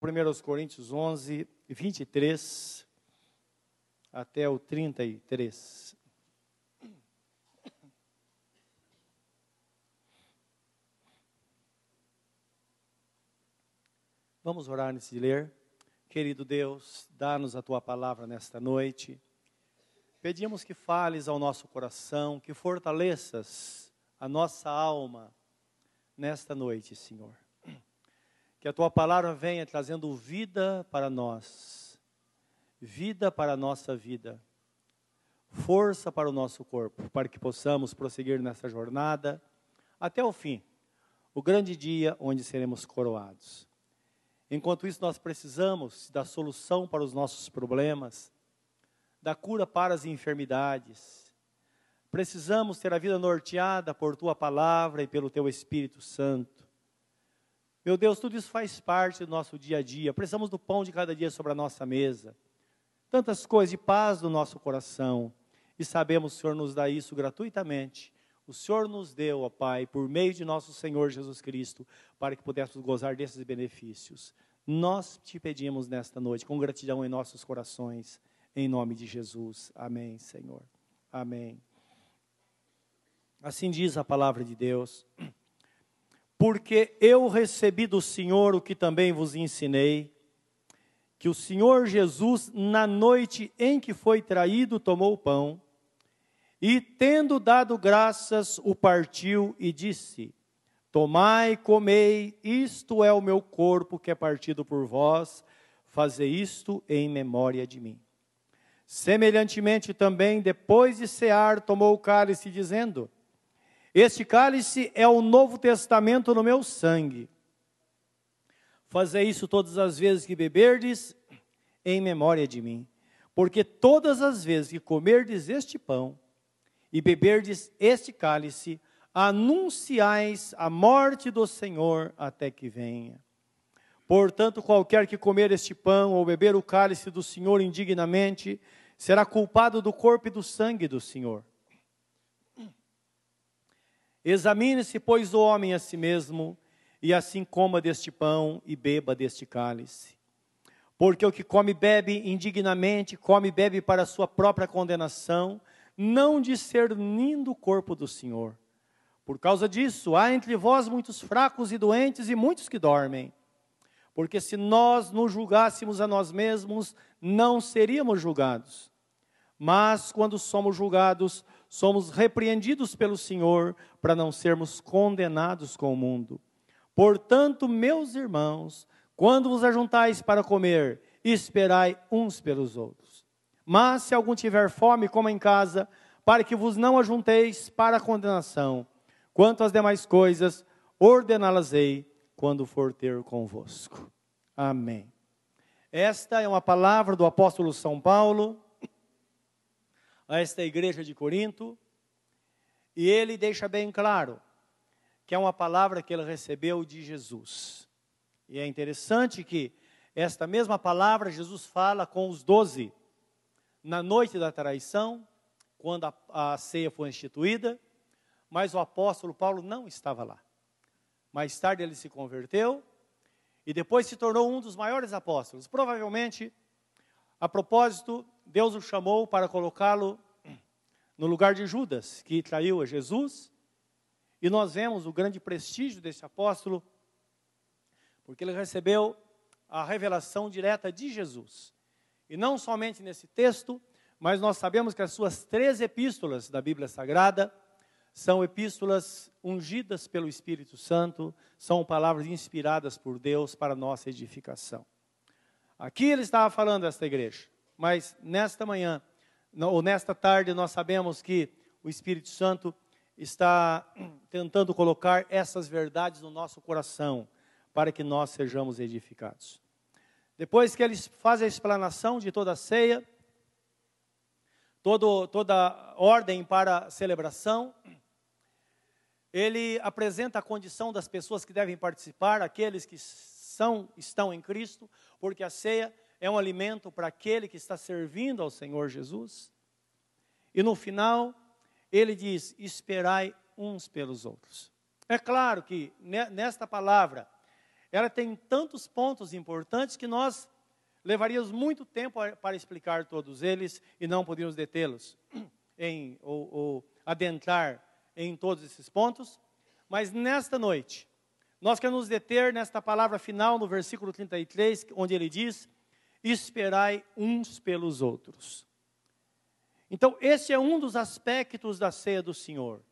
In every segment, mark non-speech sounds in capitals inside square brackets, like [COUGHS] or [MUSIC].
1 Coríntios 11, 23 até o 33. Vamos orar antes de ler. Querido Deus, dá-nos a tua palavra nesta noite. Pedimos que fales ao nosso coração, que fortaleças a nossa alma nesta noite, Senhor. Que a tua palavra venha trazendo vida para nós, vida para a nossa vida, força para o nosso corpo, para que possamos prosseguir nessa jornada até o fim, o grande dia onde seremos coroados. Enquanto isso, nós precisamos da solução para os nossos problemas, da cura para as enfermidades. Precisamos ter a vida norteada por tua palavra e pelo teu Espírito Santo. Meu Deus, tudo isso faz parte do nosso dia a dia. Precisamos do pão de cada dia sobre a nossa mesa. Tantas coisas de paz no nosso coração. E sabemos que o Senhor nos dá isso gratuitamente. O Senhor nos deu, ó Pai, por meio de nosso Senhor Jesus Cristo, para que pudéssemos gozar desses benefícios. Nós te pedimos nesta noite, com gratidão em nossos corações, em nome de Jesus. Amém, Senhor. Amém. Assim diz a palavra de Deus porque eu recebi do Senhor o que também vos ensinei, que o Senhor Jesus, na noite em que foi traído, tomou o pão, e tendo dado graças, o partiu e disse: Tomai, comei, isto é o meu corpo que é partido por vós, fazei isto em memória de mim. Semelhantemente também, depois de cear, tomou o cálice, dizendo: este cálice é o Novo Testamento no meu sangue. Fazei isso todas as vezes que beberdes, em memória de mim. Porque todas as vezes que comerdes este pão e beberdes este cálice, anunciais a morte do Senhor até que venha. Portanto, qualquer que comer este pão ou beber o cálice do Senhor indignamente, será culpado do corpo e do sangue do Senhor. Examine-se, pois, o homem a si mesmo, e assim coma deste pão e beba deste cálice. Porque o que come e bebe indignamente, come e bebe para a sua própria condenação, não discernindo o corpo do Senhor. Por causa disso, há entre vós muitos fracos e doentes e muitos que dormem. Porque se nós nos julgássemos a nós mesmos, não seríamos julgados. Mas quando somos julgados, somos repreendidos pelo Senhor para não sermos condenados com o mundo. Portanto, meus irmãos, quando vos ajuntais para comer, esperai uns pelos outros. Mas se algum tiver fome, coma em casa, para que vos não ajunteis para a condenação. Quanto às demais coisas, ordená-las-ei quando for ter convosco. Amém. Esta é uma palavra do apóstolo São Paulo a esta igreja de Corinto, e ele deixa bem claro que é uma palavra que ele recebeu de Jesus. E é interessante que esta mesma palavra Jesus fala com os doze na noite da traição, quando a, a ceia foi instituída, mas o apóstolo Paulo não estava lá. Mais tarde ele se converteu e depois se tornou um dos maiores apóstolos. Provavelmente, a propósito, Deus o chamou para colocá-lo no lugar de Judas, que traiu a Jesus. E nós vemos o grande prestígio desse apóstolo, porque ele recebeu a revelação direta de Jesus. E não somente nesse texto, mas nós sabemos que as suas três epístolas da Bíblia Sagrada são epístolas ungidas pelo Espírito Santo, são palavras inspiradas por Deus para nossa edificação. Aqui ele estava falando desta igreja, mas nesta manhã, ou nesta tarde, nós sabemos que o Espírito Santo está [CLEARS THROAT] tentando colocar essas verdades no nosso coração, para que nós sejamos edificados. Depois que ele faz a explanação de toda a ceia, todo, toda ordem para a celebração, ele apresenta a condição das pessoas que devem participar, aqueles que são, estão em Cristo, porque a ceia é um alimento para aquele que está servindo ao Senhor Jesus. E no final, ele diz: esperai uns pelos outros. É claro que nesta palavra ela tem tantos pontos importantes que nós levaríamos muito tempo para explicar todos eles e não poderíamos detê-los [CLEARS THROAT] em ou, ou adentrar em todos esses pontos. Mas nesta noite, nós queremos nos deter nesta palavra final no versículo 33, onde ele diz: Esperai uns pelos outros. Então, esse é um dos aspectos da ceia do Senhor.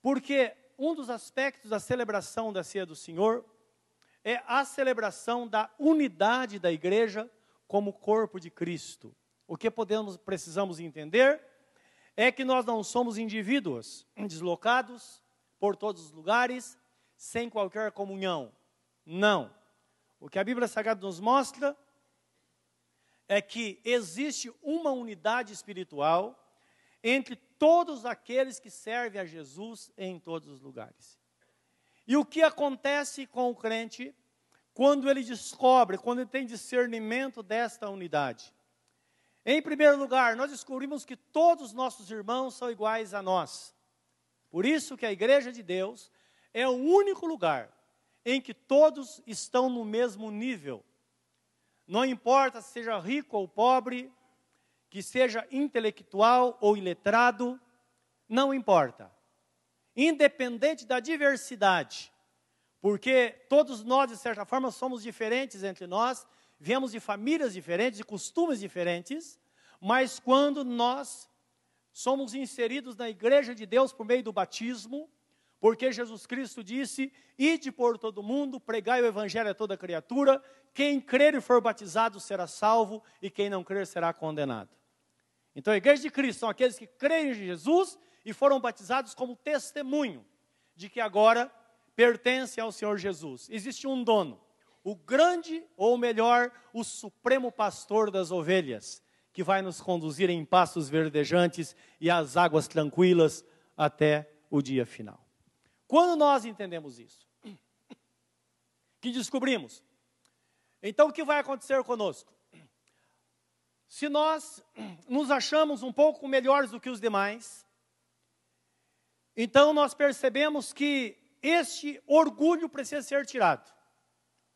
Porque um dos aspectos da celebração da ceia do Senhor é a celebração da unidade da igreja como corpo de Cristo. O que podemos precisamos entender é que nós não somos indivíduos deslocados por todos os lugares sem qualquer comunhão. Não. O que a Bíblia Sagrada nos mostra é que existe uma unidade espiritual entre todos aqueles que servem a Jesus em todos os lugares. E o que acontece com o crente quando ele descobre, quando ele tem discernimento desta unidade? Em primeiro lugar, nós descobrimos que todos os nossos irmãos são iguais a nós. Por isso que a igreja de Deus é o único lugar em que todos estão no mesmo nível. Não importa se seja rico ou pobre, que seja intelectual ou iletrado, não importa. Independente da diversidade, porque todos nós, de certa forma, somos diferentes entre nós, viemos de famílias diferentes, de costumes diferentes, mas quando nós somos inseridos na igreja de Deus por meio do batismo, porque Jesus Cristo disse: Ide por todo mundo, pregai o evangelho a toda criatura, quem crer e for batizado será salvo, e quem não crer será condenado. Então a igreja de Cristo são aqueles que creem em Jesus e foram batizados como testemunho de que agora pertencem ao Senhor Jesus. Existe um dono, o grande, ou melhor, o supremo pastor das ovelhas, que vai nos conduzir em pastos verdejantes e às águas tranquilas até o dia final. Quando nós entendemos isso, que descobrimos, então o que vai acontecer conosco? Se nós nos achamos um pouco melhores do que os demais, então nós percebemos que este orgulho precisa ser tirado.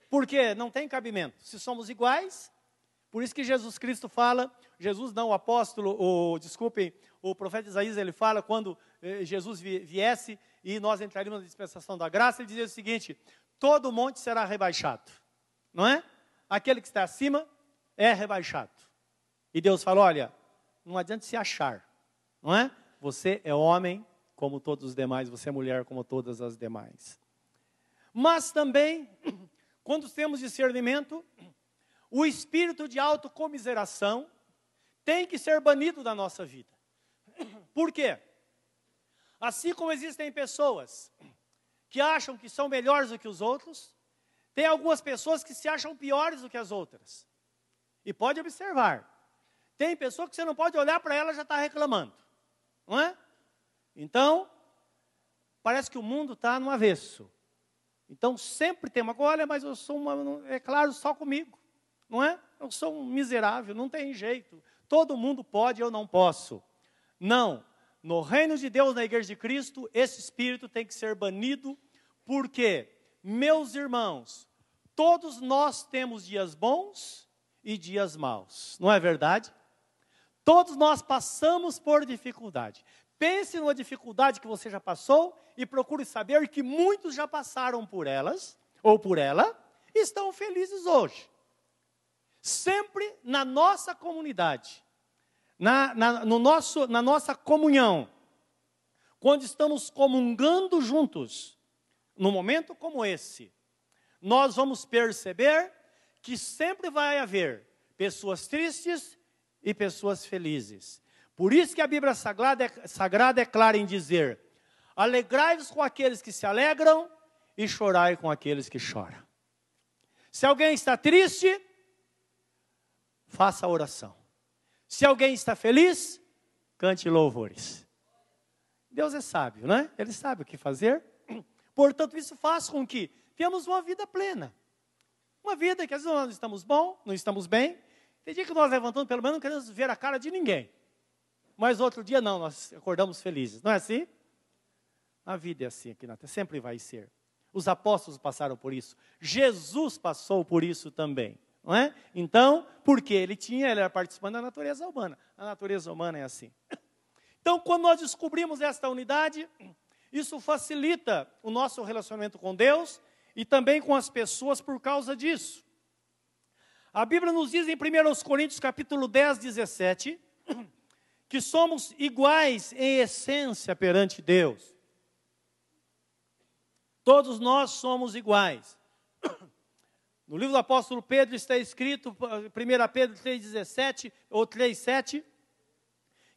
Porque não tem cabimento. Se somos iguais, por isso que Jesus Cristo fala, Jesus não, o apóstolo, o, desculpem, o profeta Isaías, ele fala quando Jesus viesse e nós entraríamos na dispensação da graça, ele dizia o seguinte: todo monte será rebaixado, não é? Aquele que está acima é rebaixado. E Deus fala: olha, não adianta se achar, não é? Você é homem como todos os demais, você é mulher como todas as demais. Mas também, [CLEARS THROAT] quando temos discernimento, o espírito de autocomiseração tem que ser banido da nossa vida. [CLEARS THROAT] Por quê? Assim como existem pessoas que acham que são melhores do que os outros, tem algumas pessoas que se acham piores do que as outras. E pode observar, tem pessoa que você não pode olhar para ela já está reclamando. Não é? Então, parece que o mundo está no avesso. Então sempre tem uma, olha, mas eu sou uma, é claro, só comigo. Não é? Eu sou um miserável, não tem jeito. Todo mundo pode, eu não posso. Não. No reino de Deus, na igreja de Cristo, esse espírito tem que ser banido, porque, meus irmãos, todos nós temos dias bons e dias maus, não é verdade? Todos nós passamos por dificuldade. Pense numa dificuldade que você já passou e procure saber que muitos já passaram por elas, ou por ela, e estão felizes hoje. Sempre na nossa comunidade, na, na, no nosso, na nossa comunhão, quando estamos comungando juntos, num momento como esse, nós vamos perceber que sempre vai haver pessoas tristes e pessoas felizes. Por isso que a Bíblia Sagrada é, Sagrada é clara em dizer: alegrai-vos com aqueles que se alegram e chorai com aqueles que choram. Se alguém está triste, faça a oração. Se alguém está feliz, cante louvores. Deus é sábio, né? Ele sabe o que fazer. Portanto, isso faz com que tenhamos uma vida plena. Uma vida que às vezes nós estamos bom, não estamos bem, tem dia que nós levantamos, pelo menos não queremos ver a cara de ninguém. Mas outro dia não, nós acordamos felizes. Não é assim? A vida é assim aqui na terra, sempre vai ser. Os apóstolos passaram por isso. Jesus passou por isso também. Não é? Então, porque ele tinha, ele era participante da natureza humana. A natureza humana é assim. Então, quando nós descobrimos esta unidade, isso facilita o nosso relacionamento com Deus e também com as pessoas por causa disso. A Bíblia nos diz em 1 Coríntios capítulo 10, 17, que somos iguais em essência perante Deus. Todos nós somos iguais. No livro do apóstolo Pedro está escrito, 1 Pedro 3,17 ou 3,7,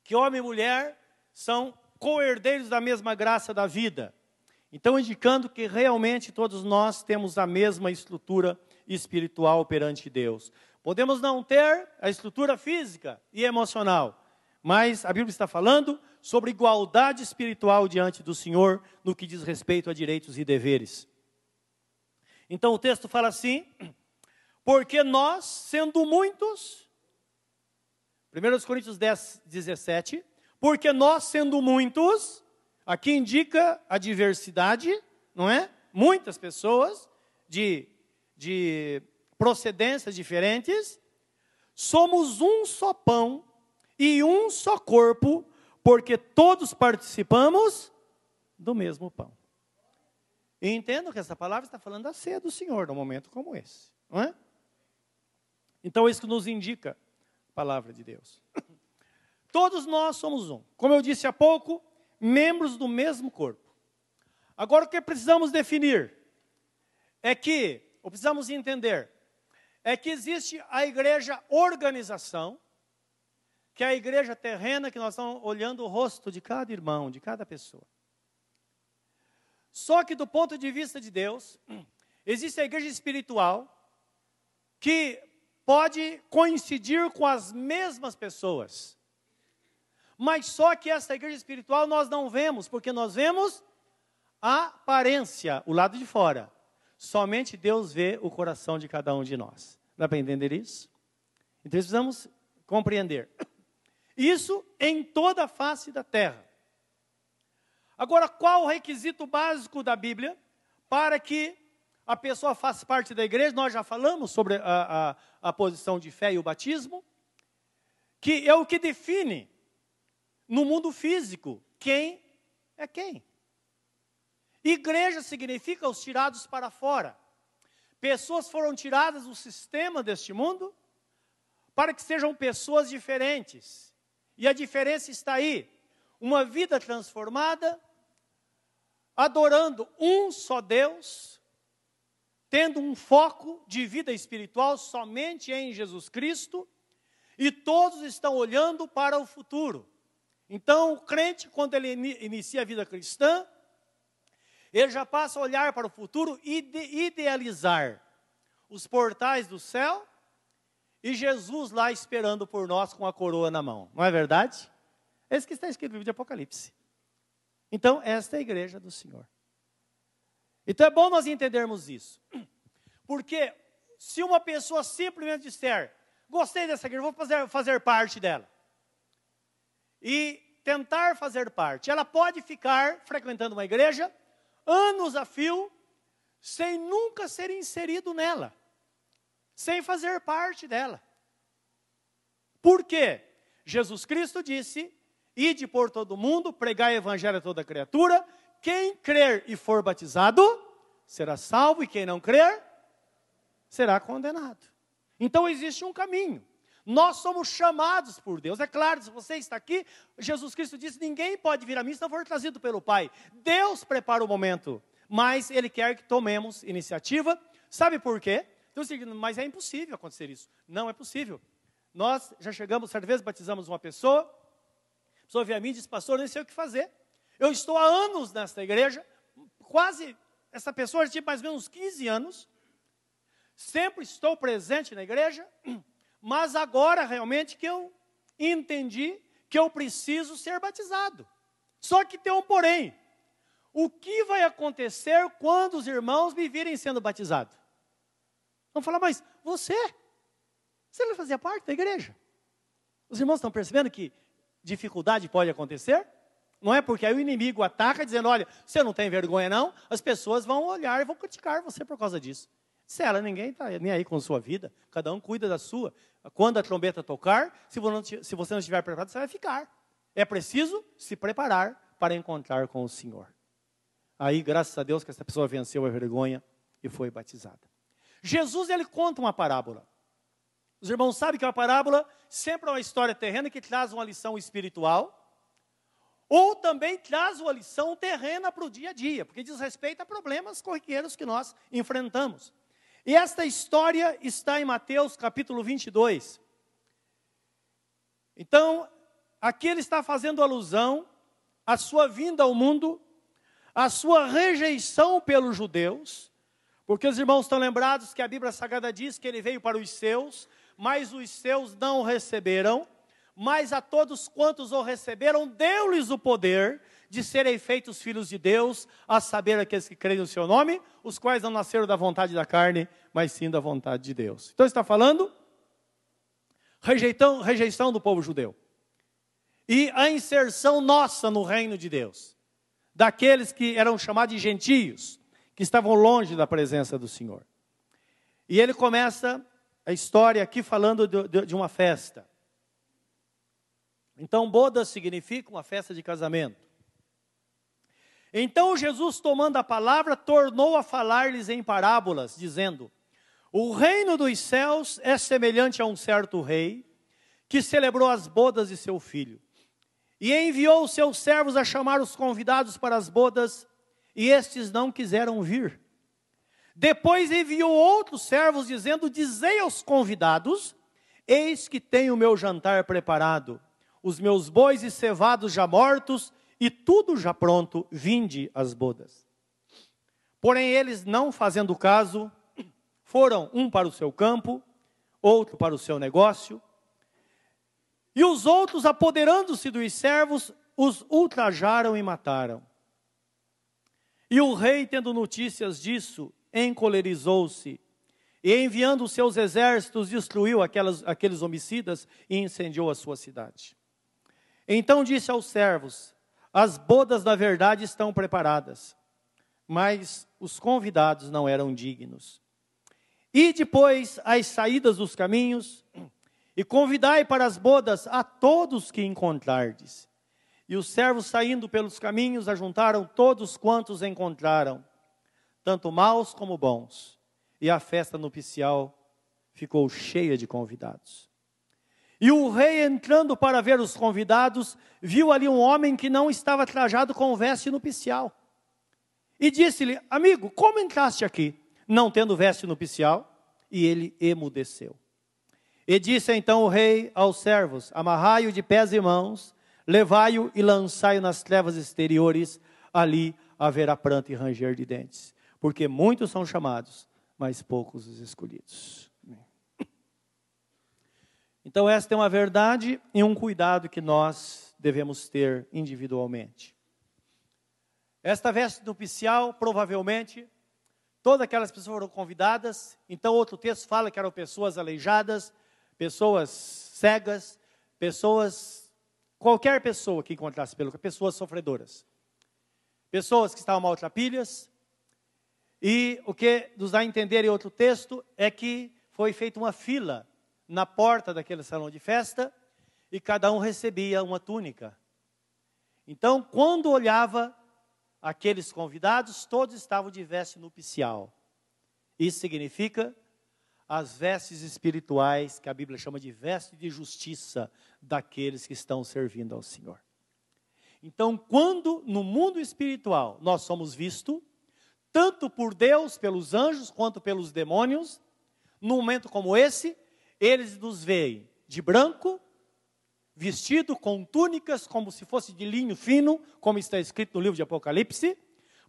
que homem e mulher são co-herdeiros da mesma graça da vida. Então, indicando que realmente todos nós temos a mesma estrutura espiritual perante Deus. Podemos não ter a estrutura física e emocional, mas a Bíblia está falando sobre igualdade espiritual diante do Senhor no que diz respeito a direitos e deveres. Então o texto fala assim: porque nós, sendo muitos, 1 Coríntios 10, 17, porque nós, sendo muitos, aqui indica a diversidade, não é? Muitas pessoas de, de procedências diferentes, somos um só pão e um só corpo, porque todos participamos do mesmo pão. E entendo que essa palavra está falando da ceia do Senhor, num momento como esse, não é? Então, isso que nos indica a palavra de Deus. [LAUGHS] Todos nós somos um. Como eu disse há pouco, membros do mesmo corpo. Agora, o que precisamos definir é que, ou precisamos entender, é que existe a igreja organização, que é a igreja terrena, que nós estamos olhando o rosto de cada irmão, de cada pessoa. Só que do ponto de vista de Deus, [CLEARS THROAT] existe a igreja espiritual que pode coincidir com as mesmas pessoas. Mas só que essa igreja espiritual nós não vemos, porque nós vemos a aparência, o lado de fora. Somente Deus vê o coração de cada um de nós. Dá para entender isso? Então precisamos compreender. [CLEARS THROAT] Isso em toda a face da terra. Agora, qual o requisito básico da Bíblia para que a pessoa faça parte da igreja? Nós já falamos sobre a, a, a posição de fé e o batismo, que é o que define no mundo físico quem é quem. Igreja significa os tirados para fora. Pessoas foram tiradas do sistema deste mundo para que sejam pessoas diferentes. E a diferença está aí. Uma vida transformada adorando um só Deus, tendo um foco de vida espiritual somente em Jesus Cristo, e todos estão olhando para o futuro. Então, o crente, quando ele inicia a vida cristã, ele já passa a olhar para o futuro e idealizar os portais do céu e Jesus lá esperando por nós com a coroa na mão. Não é verdade? É isso que está escrito no livro de Apocalipse. Então, esta é a igreja do Senhor. Então é bom nós entendermos isso. Porque se uma pessoa simplesmente disser, gostei dessa igreja, vou fazer, fazer parte dela. E tentar fazer parte, ela pode ficar frequentando uma igreja anos a fio, sem nunca ser inserido nela, sem fazer parte dela. Por quê? Jesus Cristo disse Ide por todo mundo, pregai o evangelho a toda criatura. Quem crer e for batizado será salvo, e quem não crer será condenado. Então existe um caminho. Nós somos chamados por Deus. É claro, se você está aqui, Jesus Cristo disse: ninguém pode vir a mim se não for trazido pelo Pai. Deus prepara o momento, mas Ele quer que tomemos iniciativa. Sabe por quê? Então, mas é impossível acontecer isso. Não é possível. Nós já chegamos, certa vez batizamos uma pessoa, pessoa veio a mim e disse, pastor, nem sei o que fazer. Eu estou há anos nesta igreja, quase, essa pessoa tinha mais ou menos 15 anos, sempre estou presente na igreja, [CLEARS THROAT] mas agora realmente que eu entendi que eu preciso ser batizado. Só que tem um porém. O que vai acontecer quando os irmãos me virem sendo batizado? Vão falar, mas você, você não fazia parte da igreja? Os irmãos estão percebendo que dificuldade pode acontecer? Não é porque aí o inimigo ataca dizendo, olha, você não tem vergonha não, as pessoas vão olhar e vão criticar você por causa disso. Se ela, ninguém está nem aí com sua vida, cada um cuida da sua. Quando a trombeta tocar, se você não estiver preparado, você vai ficar. É preciso se preparar para encontrar com o Senhor. Aí, graças a Deus, que essa pessoa venceu a vergonha e foi batizada. Jesus, ele conta uma parábola. Os irmãos sabem que uma parábola sempre é uma história terrena que traz uma lição espiritual, ou também traz uma lição terrena para o dia a dia, porque diz respeito a problemas corriqueiros que nós enfrentamos. E esta história está em Mateus capítulo 22. Então, aqui ele está fazendo alusão à sua vinda ao mundo, à sua rejeição pelos judeus, porque os irmãos estão lembrados que a Bíblia Sagrada diz que ele veio para os seus, mas os seus não o receberam, mas a todos quantos o receberam, deu-lhes o poder de serem feitos filhos de Deus, a saber aqueles que creem no seu nome, os quais não nasceram da vontade da carne, mas sim da vontade de Deus. Então está falando rejeitão, rejeição do povo judeu. E a inserção nossa no reino de Deus, daqueles que eram chamados de gentios, que estavam longe da presença do Senhor. E ele começa a história aqui falando de, de uma festa. Então, boda significa uma festa de casamento. Então Jesus, tomando a palavra, tornou a falar-lhes em parábolas, dizendo: O reino dos céus é semelhante a um certo rei que celebrou as bodas de seu filho. E enviou os seus servos a chamar os convidados para as bodas, e estes não quiseram vir. Depois enviou outros servos, dizendo: Dizei aos convidados: Eis que tenho o meu jantar preparado, os meus bois e cevados já mortos, e tudo já pronto, vinde as bodas. Porém, eles, não fazendo caso, foram um para o seu campo, outro para o seu negócio, e os outros, apoderando-se dos servos, os ultrajaram e mataram. E o rei, tendo notícias disso, encolerizou-se e, enviando seus exércitos, destruiu aquelas, aqueles homicidas e incendiou a sua cidade. Então disse aos servos: As bodas, na verdade, estão preparadas, mas os convidados não eram dignos. E depois as saídas dos caminhos, e convidai para as bodas a todos que encontrardes. E os servos, saindo pelos caminhos, ajuntaram todos quantos encontraram tanto maus como bons. E a festa nupcial ficou cheia de convidados. E o rei, entrando para ver os convidados, viu ali um homem que não estava trajado com veste nupcial. E disse-lhe: Amigo, como entraste aqui, não tendo veste nupcial? E ele emudeceu. E disse então o rei aos servos: Amarrai-o de pés e mãos, levai-o e lançai-o nas trevas exteriores, ali haverá pranto e ranger de dentes porque muitos são chamados, mas poucos os escolhidos. Então, esta é uma verdade e um cuidado que nós devemos ter individualmente. Esta veste nupcial, provavelmente, todas aquelas pessoas foram convidadas. Então, outro texto fala que eram pessoas aleijadas, pessoas cegas, pessoas, qualquer pessoa que encontrasse pelo pessoas sofredoras. Pessoas que estavam maltrapilhas, e o que nos dá a entender em outro texto é que foi feita uma fila na porta daquele salão de festa e cada um recebia uma túnica. Então, quando olhava aqueles convidados, todos estavam de veste nupcial. Isso significa as vestes espirituais, que a Bíblia chama de veste de justiça daqueles que estão servindo ao Senhor. Então, quando no mundo espiritual nós somos vistos, tanto por Deus, pelos anjos, quanto pelos demônios, num momento como esse, eles nos veem de branco, vestido com túnicas como se fosse de linho fino, como está escrito no livro de Apocalipse,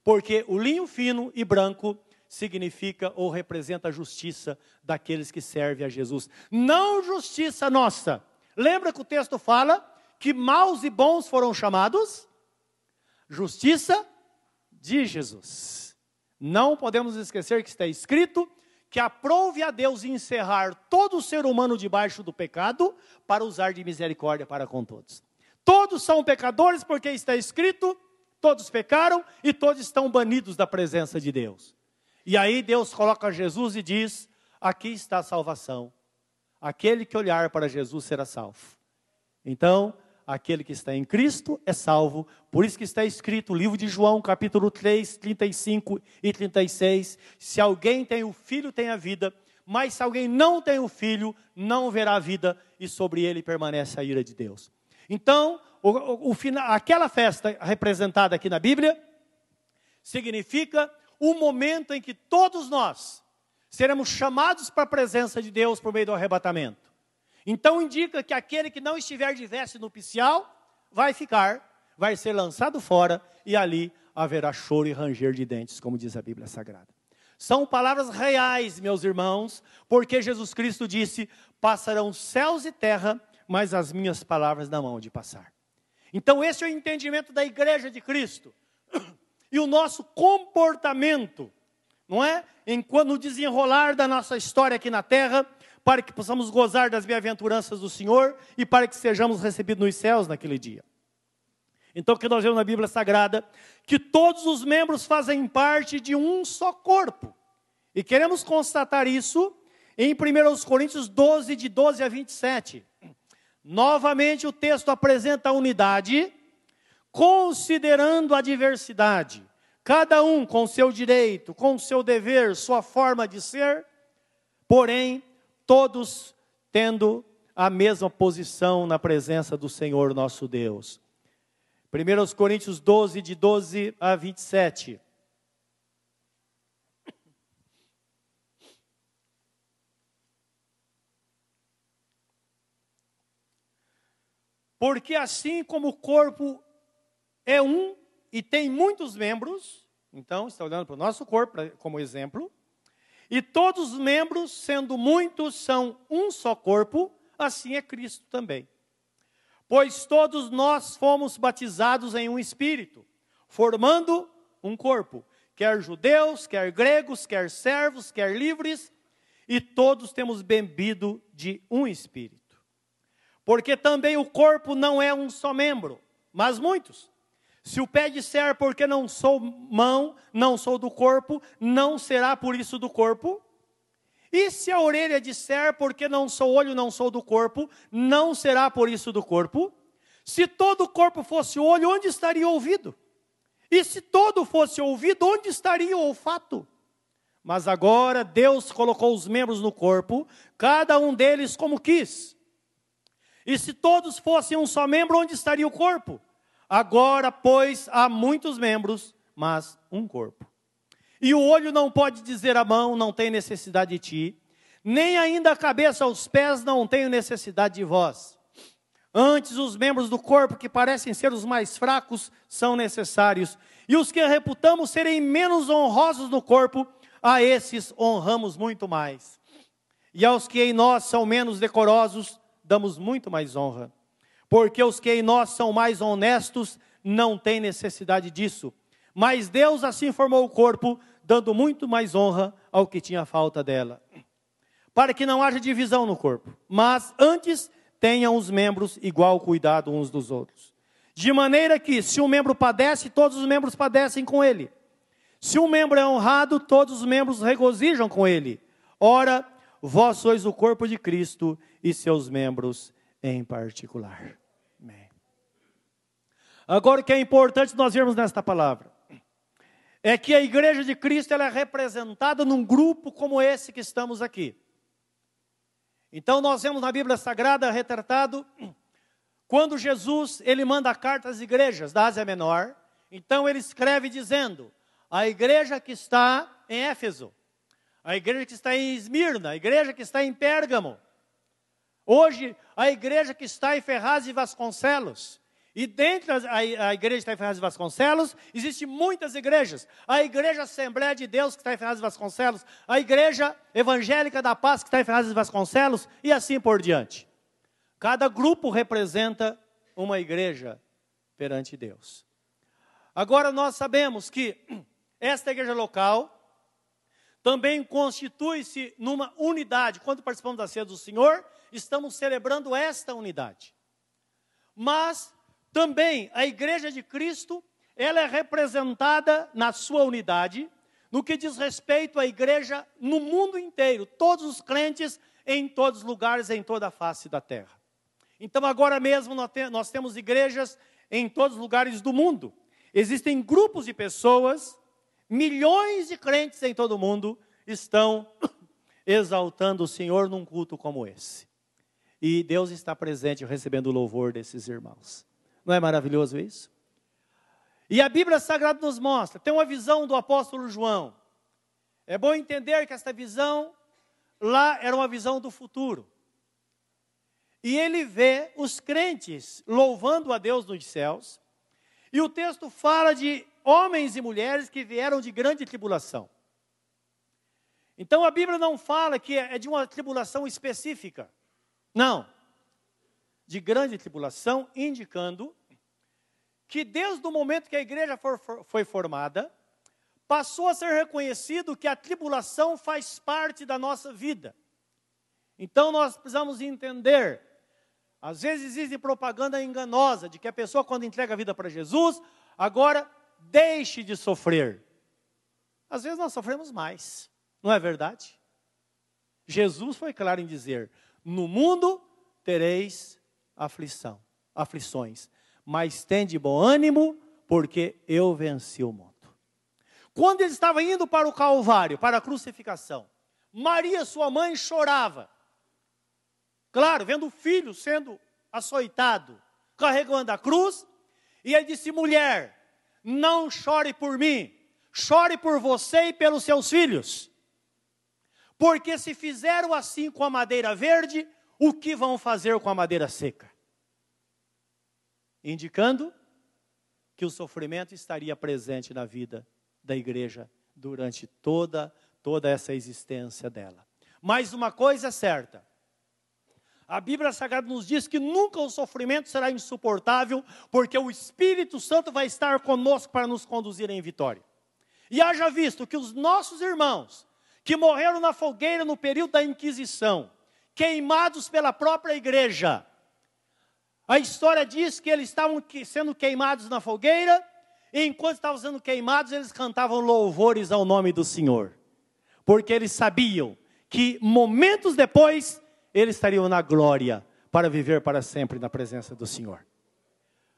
porque o linho fino e branco significa ou representa a justiça daqueles que servem a Jesus. Não justiça nossa. Lembra que o texto fala que maus e bons foram chamados? Justiça de Jesus. Não podemos esquecer que está escrito que aprove a Deus encerrar todo o ser humano debaixo do pecado para usar de misericórdia para com todos. Todos são pecadores porque está escrito: todos pecaram e todos estão banidos da presença de Deus. E aí Deus coloca Jesus e diz: aqui está a salvação. Aquele que olhar para Jesus será salvo. Então, aquele que está em Cristo é salvo. Por isso que está escrito, o livro de João, capítulo 3, 35 e 36, se alguém tem o filho, tem a vida, mas se alguém não tem o filho, não verá a vida, e sobre ele permanece a ira de Deus. Então, o, o, aquela festa representada aqui na Bíblia, significa o momento em que todos nós seremos chamados para a presença de Deus por meio do arrebatamento. Então indica que aquele que não estiver de veste nupcial vai ficar, vai ser lançado fora e ali haverá choro e ranger de dentes, como diz a Bíblia Sagrada. São palavras reais, meus irmãos, porque Jesus Cristo disse: Passarão céus e terra, mas as minhas palavras não hão de passar. Então, esse é o entendimento da igreja de Cristo. E o nosso comportamento, não é? Enquanto no desenrolar da nossa história aqui na terra, para que possamos gozar das bem-aventuranças do Senhor e para que sejamos recebidos nos céus naquele dia. Então, o que nós vemos na Bíblia Sagrada? Que todos os membros fazem parte de um só corpo. E queremos constatar isso em 1 Coríntios 12, de 12 a 27. Novamente, o texto apresenta a unidade, considerando a diversidade. Cada um com seu direito, com seu dever, sua forma de ser, porém, todos tendo a mesma posição na presença do Senhor nosso Deus. 1 Coríntios 12, de 12 a 27. Porque assim como o corpo é um e tem muitos membros, então está olhando para o nosso corpo como exemplo, e todos os membros, sendo muitos, são um só corpo, assim é Cristo também. Pois todos nós fomos batizados em um espírito, formando um corpo, quer judeus, quer gregos, quer servos, quer livres, e todos temos bebido de um espírito. Porque também o corpo não é um só membro, mas muitos. Se o pé disser, porque não sou mão, não sou do corpo, não será por isso do corpo? E se a orelha disser, porque não sou olho, não sou do corpo, não será por isso do corpo? Se todo o corpo fosse olho, onde estaria o ouvido? E se todo fosse ouvido, onde estaria o olfato? Mas agora Deus colocou os membros no corpo, cada um deles como quis. E se todos fossem um só membro, onde estaria o corpo? Agora, pois, há muitos membros, mas um corpo. E o olho não pode dizer à mão, não tem necessidade de ti, nem ainda a cabeça aos pés, não tenho necessidade de vós. Antes, os membros do corpo, que parecem ser os mais fracos, são necessários, e os que reputamos serem menos honrosos no corpo, a esses honramos muito mais. E aos que em nós são menos decorosos, damos muito mais honra porque os que em nós são mais honestos não têm necessidade disso. Mas Deus assim formou o corpo, dando muito mais honra ao que tinha falta dela. Para que não haja divisão no corpo, mas antes tenham os membros igual cuidado uns dos outros. De maneira que, se um membro padece, todos os membros padecem com ele. Se um membro é honrado, todos os membros regozijam com ele. Ora, vós sois o corpo de Cristo e seus membros em particular. Agora, o que é importante nós vermos nesta palavra é que a igreja de Cristo ela é representada num grupo como esse que estamos aqui. Então, nós vemos na Bíblia Sagrada retratado quando Jesus ele manda a carta às igrejas da Ásia Menor. Então, ele escreve dizendo: a igreja que está em Éfeso, a igreja que está em Esmirna, a igreja que está em Pérgamo. Hoje, a igreja que está em Ferraz e Vasconcelos, e dentro da igreja está em Ferraz de Vasconcelos, existem muitas igrejas. A igreja Assembleia de Deus que está em Ferraz de Vasconcelos, a igreja Evangélica da Paz que está em Ferraz de Vasconcelos e assim por diante. Cada grupo representa uma igreja perante Deus. Agora nós sabemos que esta igreja local também constitui-se numa unidade. Quando participamos da ceia do Senhor, estamos celebrando esta unidade. Mas Também a igreja de Cristo, ela é representada na sua unidade, no que diz respeito à igreja no mundo inteiro, todos os crentes em todos os lugares, em toda a face da terra. Então, agora mesmo, nós temos igrejas em todos os lugares do mundo. Existem grupos de pessoas, milhões de crentes em todo o mundo estão [COUGHS] exaltando o Senhor num culto como esse. E Deus está presente recebendo o louvor desses irmãos. Não é maravilhoso isso? E a Bíblia Sagrada nos mostra, tem uma visão do apóstolo João. É bom entender que esta visão lá era uma visão do futuro. E ele vê os crentes louvando a Deus nos céus. E o texto fala de homens e mulheres que vieram de grande tribulação. Então a Bíblia não fala que é de uma tribulação específica. Não. De grande tribulação, indicando que desde o momento que a igreja for, for, foi formada, passou a ser reconhecido que a tribulação faz parte da nossa vida. Então nós precisamos entender. Às vezes existe propaganda enganosa de que a pessoa, quando entrega a vida para Jesus, agora deixe de sofrer. Às vezes nós sofremos mais. Não é verdade? Jesus foi claro em dizer: No mundo tereis aflição, aflições, mas tende bom ânimo, porque eu venci o mundo. Quando ele estava indo para o Calvário, para a crucificação, Maria, sua mãe, chorava. Claro, vendo o filho sendo açoitado, carregando a cruz, e ele disse: mulher, não chore por mim, chore por você e pelos seus filhos. Porque se fizeram assim com a madeira verde, o que vão fazer com a madeira seca? Indicando que o sofrimento estaria presente na vida da igreja durante toda toda essa existência dela. Mas uma coisa é certa, a Bíblia Sagrada nos diz que nunca o sofrimento será insuportável, porque o Espírito Santo vai estar conosco para nos conduzir em vitória. E haja visto que os nossos irmãos, que morreram na fogueira no período da Inquisição, queimados pela própria igreja. A história diz que eles estavam sendo queimados na fogueira, e enquanto estavam sendo queimados, eles cantavam louvores ao nome do Senhor, porque eles sabiam que momentos depois eles estariam na glória para viver para sempre na presença do Senhor.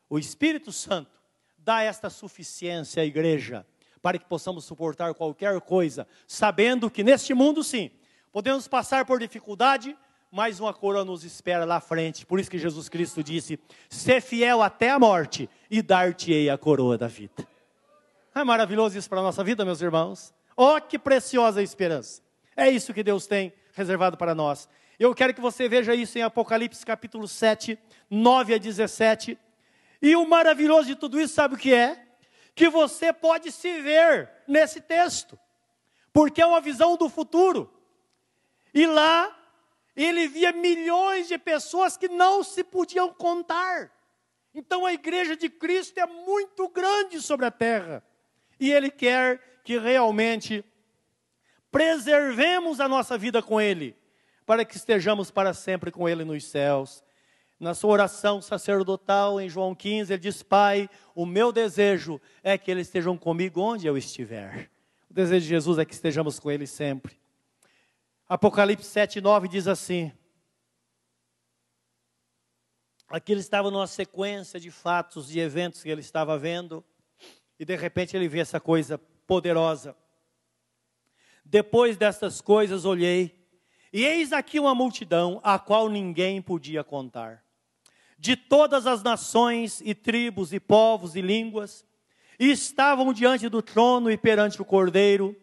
O Espírito Santo dá esta suficiência à igreja para que possamos suportar qualquer coisa, sabendo que neste mundo, sim, podemos passar por dificuldade, mas uma coroa nos espera lá à frente. Por isso que Jesus Cristo disse: Ser fiel até a morte e dar-te-ei a coroa da vida. É maravilhoso isso para a nossa vida, meus irmãos. Oh, que preciosa esperança! É isso que Deus tem reservado para nós. Eu quero que você veja isso em Apocalipse capítulo 7, 9 a 17. E o maravilhoso de tudo isso, sabe o que é? que você pode se ver nesse texto, porque é uma visão do futuro. E lá ele via milhões de pessoas que não se podiam contar. Então a igreja de Cristo é muito grande sobre a terra. E ele quer que realmente preservemos a nossa vida com ele, para que estejamos para sempre com ele nos céus na sua oração sacerdotal em João 15, ele diz: Pai, o meu desejo é que eles estejam comigo onde eu estiver. O desejo de Jesus é que estejamos com ele sempre. Apocalipse 7, 9 diz assim: Aqui ele estava numa sequência de fatos e eventos que ele estava vendo, e de repente ele vê essa coisa poderosa. Depois destas coisas olhei, e eis aqui uma multidão a qual ninguém podia contar de todas as nações e tribos e povos e línguas, e estavam diante do trono e perante o cordeiro,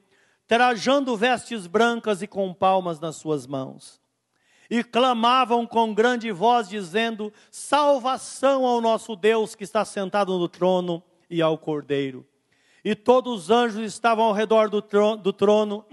trajando vestes brancas e com palmas nas suas mãos. E clamavam com grande voz, dizendo: Salvação ao nosso Deus que está sentado no trono e ao cordeiro. E todos os anjos estavam ao redor do trono, do trono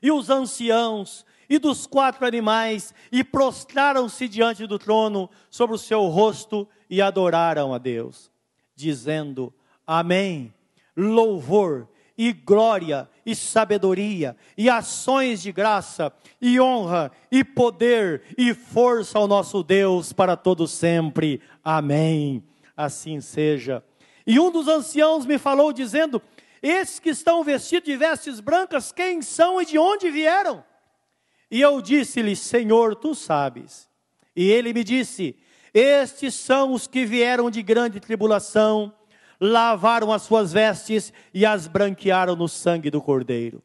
e os anciãos, e dos quatro animais e prostraram-se diante do trono sobre o seu rosto e adoraram a Deus, dizendo: Amém. Louvor e glória, e sabedoria, e ações de graça, e honra, e poder, e força ao nosso Deus para todo sempre. Amém. Assim seja. E um dos anciãos me falou dizendo: Esses que estão vestidos de vestes brancas, quem são e de onde vieram? E eu disse-lhe: Senhor, tu sabes. E ele me disse: Estes são os que vieram de grande tribulação lavaram as suas vestes e as branquearam no sangue do Cordeiro.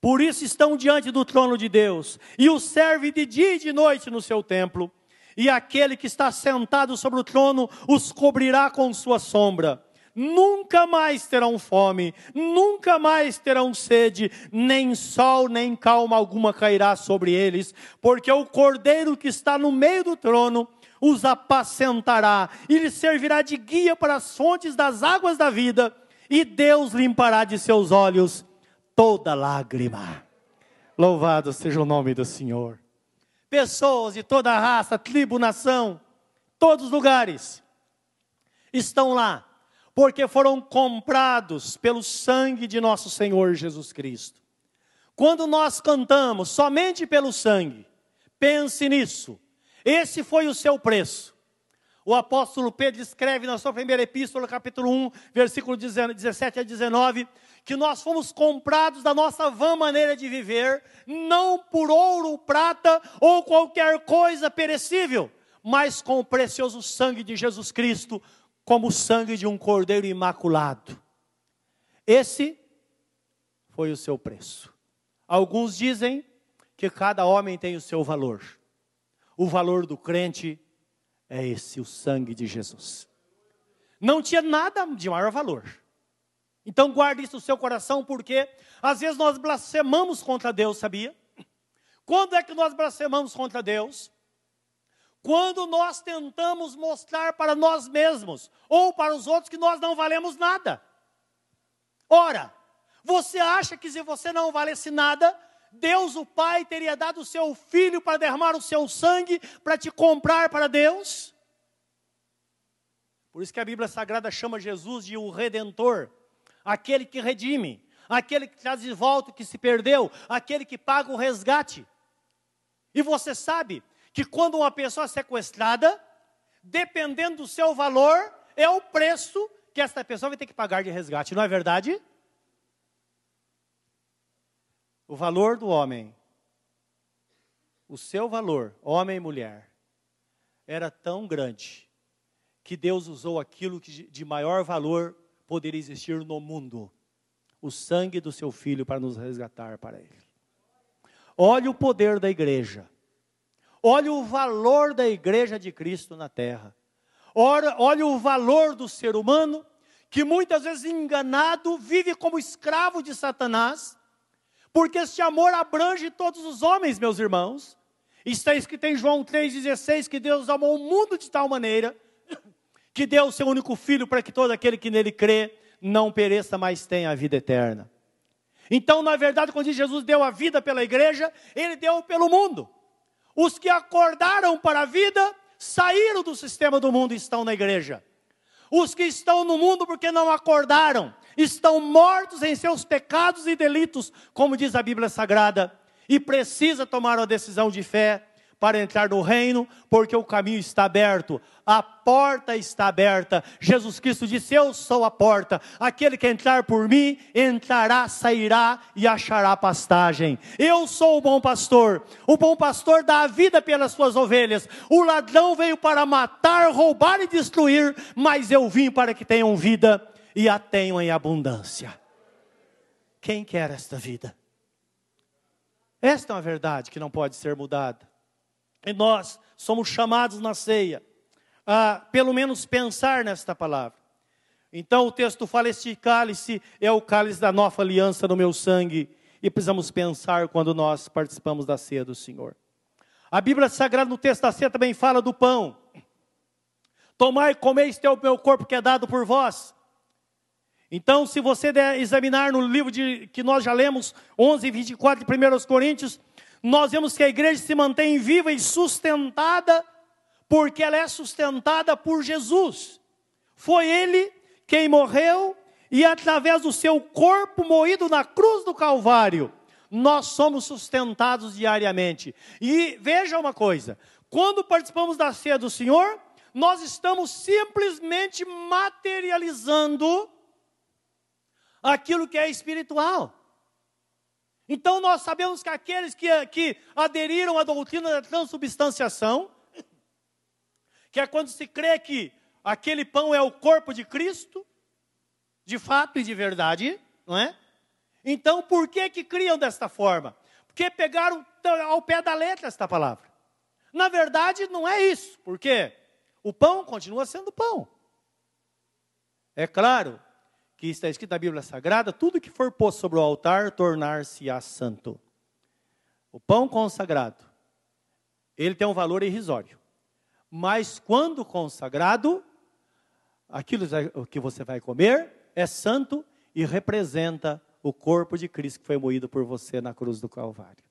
Por isso estão diante do trono de Deus, e o serve de dia e de noite no seu templo, e aquele que está sentado sobre o trono os cobrirá com sua sombra. Nunca mais terão fome, nunca mais terão sede, nem sol nem calma alguma cairá sobre eles, porque o cordeiro que está no meio do trono os apacentará e lhes servirá de guia para as fontes das águas da vida, e Deus limpará de seus olhos toda lágrima. Louvado seja o nome do Senhor. Pessoas de toda raça, tribo, nação, todos os lugares estão lá, porque foram comprados pelo sangue de nosso Senhor Jesus Cristo. Quando nós cantamos somente pelo sangue, pense nisso esse foi o seu preço. O apóstolo Pedro escreve na sua primeira epístola, capítulo 1, versículo 17 a 19, que nós fomos comprados da nossa vã maneira de viver, não por ouro, prata ou qualquer coisa perecível, mas com o precioso sangue de Jesus Cristo, como o sangue de um cordeiro imaculado. Esse foi o seu preço. Alguns dizem que cada homem tem o seu valor. O valor do crente é esse, o sangue de Jesus. Não tinha nada de maior valor. Então guarde isso no seu coração, porque às vezes nós blasfemamos contra Deus, sabia? Quando é que nós blasfemamos contra Deus? Quando nós tentamos mostrar para nós mesmos ou para os outros que nós não valemos nada. Ora, você acha que se você não valesse nada, Deus o Pai teria dado o seu filho para derramar o seu sangue para te comprar para Deus? Por isso que a Bíblia Sagrada chama Jesus de o redentor, aquele que redime, aquele que traz de volta o que se perdeu, aquele que paga o resgate. E você sabe que quando uma pessoa é sequestrada, dependendo do seu valor, é o preço que essa pessoa vai ter que pagar de resgate, não é verdade? O valor do homem, o seu valor, homem e mulher, era tão grande que Deus usou aquilo que de maior valor poderia existir no mundo, o sangue do seu filho para nos resgatar para ele. Olhe o poder da igreja. Olhe o valor da igreja de Cristo na terra. Olhe o valor do ser humano que muitas vezes enganado vive como escravo de Satanás porque este amor abrange todos os homens, meus irmãos. Está escrito em João 3,16 que Deus amou o mundo de tal maneira [COUGHS] que deu o seu único filho para que todo aquele que nele crê não pereça, mas tenha a vida eterna. Então, na verdade, quando Jesus deu a vida pela igreja, ele deu pelo mundo. Os que acordaram para a vida saíram do sistema do mundo e estão na igreja. Os que estão no mundo porque não acordaram, estão mortos em seus pecados e delitos, como diz a Bíblia Sagrada, e precisa tomar uma decisão de fé para entrar no reino, porque o caminho está aberto, a porta está aberta. Jesus Cristo disse: Eu sou a porta. Aquele que entrar por mim, entrará, sairá e achará pastagem. Eu sou o bom pastor. O bom pastor dá a vida pelas suas ovelhas. O ladrão veio para matar, roubar e destruir, mas eu vim para que tenham vida e a tenham em abundância. Quem quer esta vida? Esta é uma verdade que não pode ser mudada. E nós somos chamados na ceia a, pelo menos, pensar nesta palavra. Então o texto fala: Este cálice é o cálice da nova aliança no meu sangue. E precisamos pensar quando nós participamos da ceia do Senhor. A Bíblia Sagrada, no texto da ceia, também fala do pão. Tomai e comei, este é o meu corpo que é dado por vós. Então, se você examinar no livro de, que nós já lemos, 11 24 de 1 Coríntios, nós vemos que a igreja se mantém viva e sustentada, porque ela é sustentada por Jesus. Foi Ele quem morreu e através do seu corpo moído na cruz do Calvário, nós somos sustentados diariamente. E veja uma coisa: quando participamos da ceia do Senhor, nós estamos simplesmente materializando aquilo que é espiritual. Então nós sabemos que aqueles que, que aderiram à doutrina da transubstanciação, que é quando se crê que aquele pão é o corpo de Cristo, de fato e de verdade, não é? Então por que que criam desta forma? Porque pegaram ao pé da letra esta palavra. Na verdade não é isso, porque o pão continua sendo pão. É claro que está escrito na Bíblia Sagrada, tudo que for posto sobre o altar tornar-se-á santo. O pão consagrado, ele tem um valor irrisório. Mas quando consagrado, aquilo que você vai comer é santo e representa o corpo de Cristo que foi moído por você na cruz do Calvário.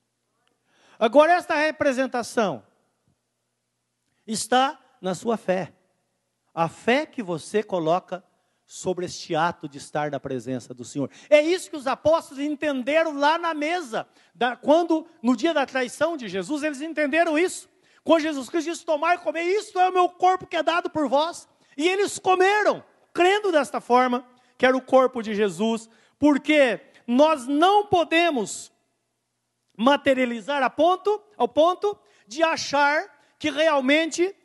Agora, esta representação está na sua fé. A fé que você coloca sobre este ato de estar na presença do Senhor. É isso que os apóstolos entenderam lá na mesa, da, quando no dia da traição de Jesus, eles entenderam isso. Quando Jesus Cristo disse: Tomar e comer, isto é o meu corpo que é dado por vós. E eles comeram, crendo desta forma, que era o corpo de Jesus, porque nós não podemos materializar a ponto, ao ponto de achar que realmente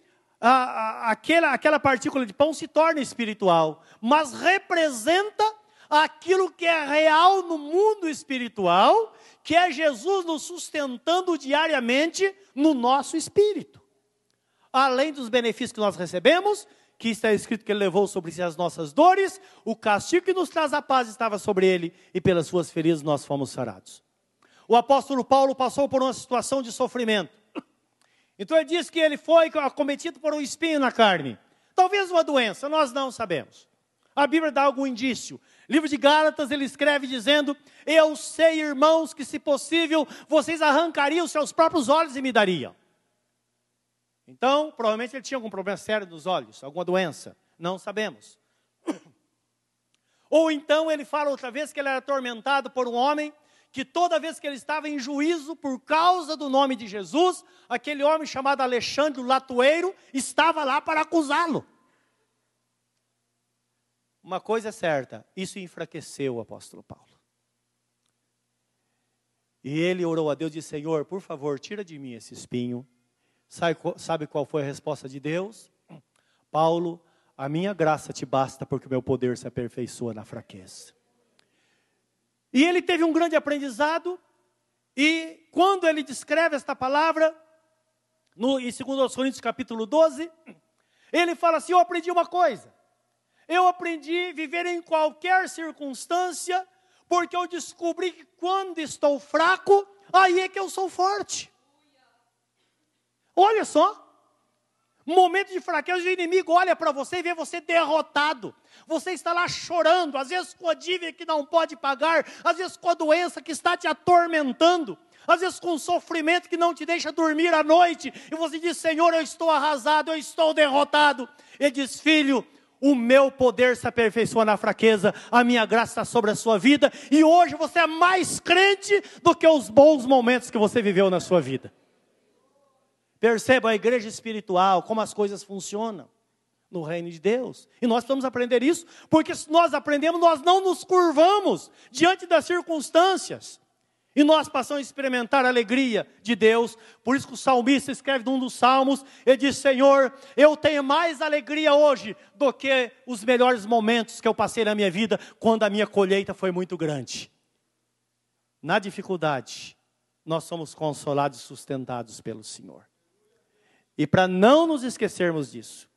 a, a, aquela, aquela partícula de pão se torna espiritual, mas representa aquilo que é real no mundo espiritual, que é Jesus nos sustentando diariamente no nosso espírito. Além dos benefícios que nós recebemos, que está escrito que ele levou sobre si as nossas dores, o castigo que nos traz a paz estava sobre ele, e pelas suas feridas nós fomos sarados. O apóstolo Paulo passou por uma situação de sofrimento. Então ele diz que ele foi acometido por um espinho na carne. Talvez uma doença, nós não sabemos. A Bíblia dá algum indício. Livro de Gálatas ele escreve dizendo: Eu sei, irmãos, que se possível vocês arrancariam seus próprios olhos e me dariam. Então, provavelmente ele tinha algum problema sério nos olhos, alguma doença. Não sabemos. [COUGHS] Ou então ele fala outra vez que ele era atormentado por um homem que toda vez que ele estava em juízo por causa do nome de Jesus, aquele homem chamado Alexandre o Latoeiro estava lá para acusá-lo. Uma coisa é certa, isso enfraqueceu o apóstolo Paulo. E ele orou a Deus e disse: Senhor, por favor, tira de mim esse espinho. Sabe qual foi a resposta de Deus? Paulo, a minha graça te basta, porque o meu poder se aperfeiçoa na fraqueza. E ele teve um grande aprendizado, e quando ele descreve esta palavra, no, em 2 Coríntios capítulo 12, ele fala assim: Eu aprendi uma coisa. Eu aprendi a viver em qualquer circunstância, porque eu descobri que quando estou fraco, aí é que eu sou forte. Olha só, Momento de fraqueza, o inimigo olha para você e vê você derrotado. Você está lá chorando, às vezes com a dívida que não pode pagar, às vezes com a doença que está te atormentando, às vezes com o sofrimento que não te deixa dormir à noite, e você diz: Senhor, eu estou arrasado, eu estou derrotado. Ele diz: Filho, o meu poder se aperfeiçoa na fraqueza, a minha graça está sobre a sua vida, e hoje você é mais crente do que os bons momentos que você viveu na sua vida. Perceba a igreja espiritual, como as coisas funcionam no reino de Deus. E nós precisamos aprender isso, porque se nós aprendemos, nós não nos curvamos diante das circunstâncias. E nós passamos a experimentar a alegria de Deus. Por isso que o salmista escreve num dos salmos, ele diz: Senhor, eu tenho mais alegria hoje do que os melhores momentos que eu passei na minha vida, quando a minha colheita foi muito grande. Na dificuldade, nós somos consolados e sustentados pelo Senhor. E para não nos esquecermos disso,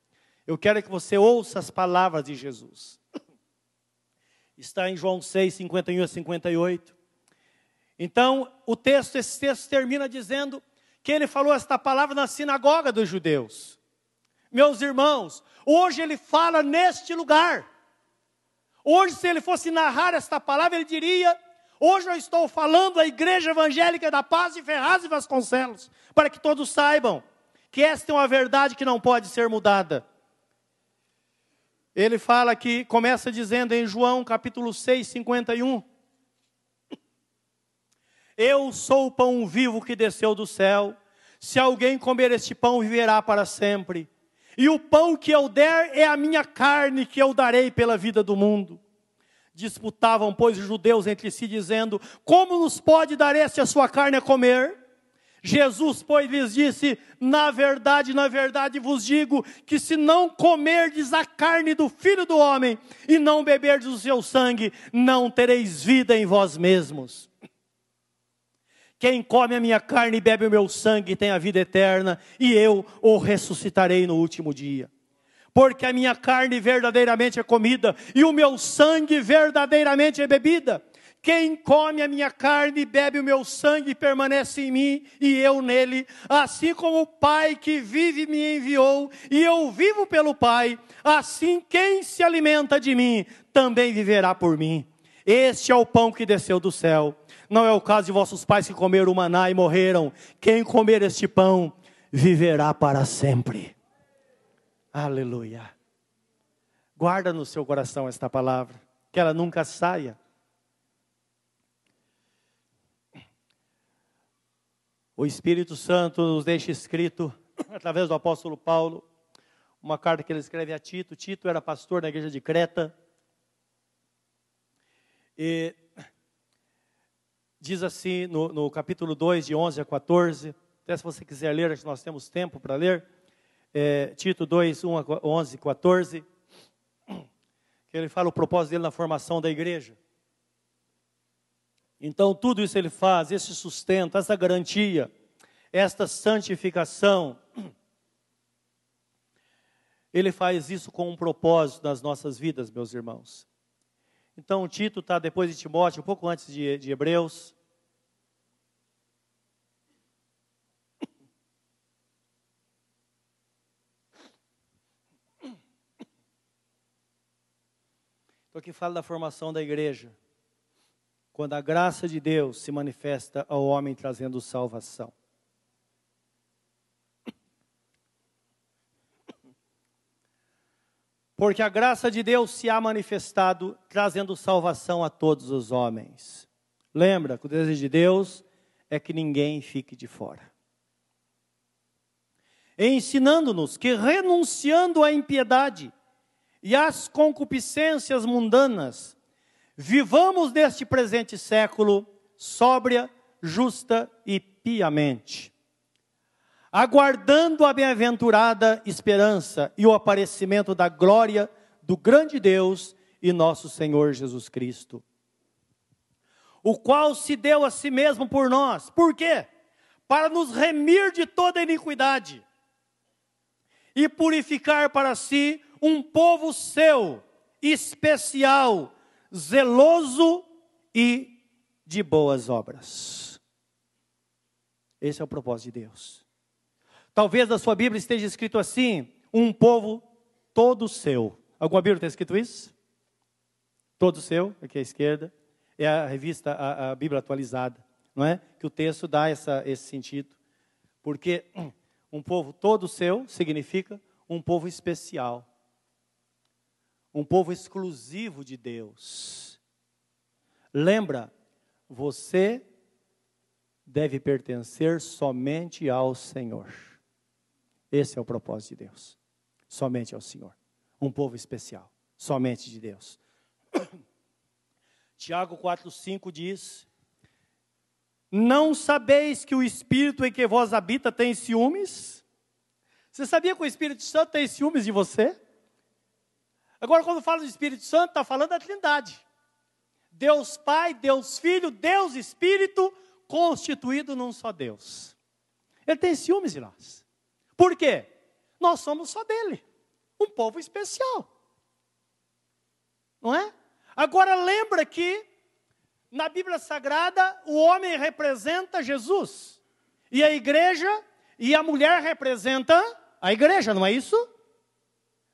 eu quero que você ouça as palavras de Jesus. [LAUGHS] Está em João 6, 51 a 58. Então, o texto, esse texto termina dizendo que ele falou esta palavra na sinagoga dos judeus. Meus irmãos, hoje ele fala neste lugar. Hoje, se ele fosse narrar esta palavra, ele diria: Hoje eu estou falando à igreja evangélica da paz de Ferraz e Vasconcelos, para que todos saibam que esta é uma verdade que não pode ser mudada. Ele fala que, começa dizendo em João capítulo 6, 51. Eu sou o pão vivo que desceu do céu. Se alguém comer este pão, viverá para sempre. E o pão que eu der é a minha carne que eu darei pela vida do mundo. Disputavam, pois, os judeus entre si, dizendo: Como nos pode dar este a sua carne a comer? Jesus, pois, lhes disse: Na verdade, na verdade vos digo que se não comerdes a carne do filho do homem e não beberdes o seu sangue, não tereis vida em vós mesmos. Quem come a minha carne e bebe o meu sangue tem a vida eterna, e eu o ressuscitarei no último dia. Porque a minha carne verdadeiramente é comida, e o meu sangue verdadeiramente é bebida. Quem come a minha carne e bebe o meu sangue permanece em mim e eu nele, assim como o Pai que vive me enviou e eu vivo pelo Pai, assim quem se alimenta de mim também viverá por mim. Este é o pão que desceu do céu. Não é o caso de vossos pais que comeram o maná e morreram. Quem comer este pão viverá para sempre. Aleluia. Guarda no seu coração esta palavra, que ela nunca saia. O Espírito Santo nos deixa escrito, [CLEARS THROAT] através do apóstolo Paulo, uma carta que ele escreve a Tito. Tito era pastor na igreja de Creta. E [CLEARS THROAT] diz assim no, no capítulo 2, de 11 a 14. Até se você quiser ler, acho que nós temos tempo para ler. É, Tito 2, 1 a 11, 14. [CLEARS THROAT] Que ele fala o propósito dele na formação da igreja. Então, tudo isso ele faz, esse sustento, essa garantia, esta santificação, ele faz isso com um propósito nas nossas vidas, meus irmãos. Então, Tito está depois de Timóteo, um pouco antes de, de Hebreus. Então, aqui fala da formação da igreja quando a graça de Deus se manifesta ao homem trazendo salvação. Porque a graça de Deus se há manifestado trazendo salvação a todos os homens. Lembra que o desejo de Deus é que ninguém fique de fora. Ensinando-nos que renunciando à impiedade e às concupiscências mundanas, Vivamos neste presente século sóbria, justa e piamente, aguardando a bem-aventurada esperança e o aparecimento da glória do grande Deus e nosso Senhor Jesus Cristo, o qual se deu a si mesmo por nós. Por quê? Para nos remir de toda iniquidade e purificar para si um povo seu, especial, zeloso e de boas obras. Esse é o propósito de Deus. Talvez na sua Bíblia esteja escrito assim: um povo todo seu. Alguma Bíblia tem escrito isso? Todo seu, aqui à esquerda. É a revista, a, a Bíblia atualizada, não é? Que o texto dá essa, esse sentido. Porque um povo todo seu significa um povo especial um povo exclusivo de Deus. Lembra, você deve pertencer somente ao Senhor. Esse é o propósito de Deus. Somente ao Senhor. Um povo especial, somente de Deus. [COUGHS] Tiago 4:5 diz: Não sabeis que o espírito em que vós habita tem ciúmes? Você sabia que o Espírito Santo tem ciúmes de você? Agora, quando fala do Espírito Santo, está falando da Trindade. Deus Pai, Deus Filho, Deus Espírito, constituído num só Deus. Ele tem ciúmes de nós. Por quê? Nós somos só dele. Um povo especial. Não é? Agora lembra que na Bíblia Sagrada o homem representa Jesus. E a igreja e a mulher representa a igreja, não é isso?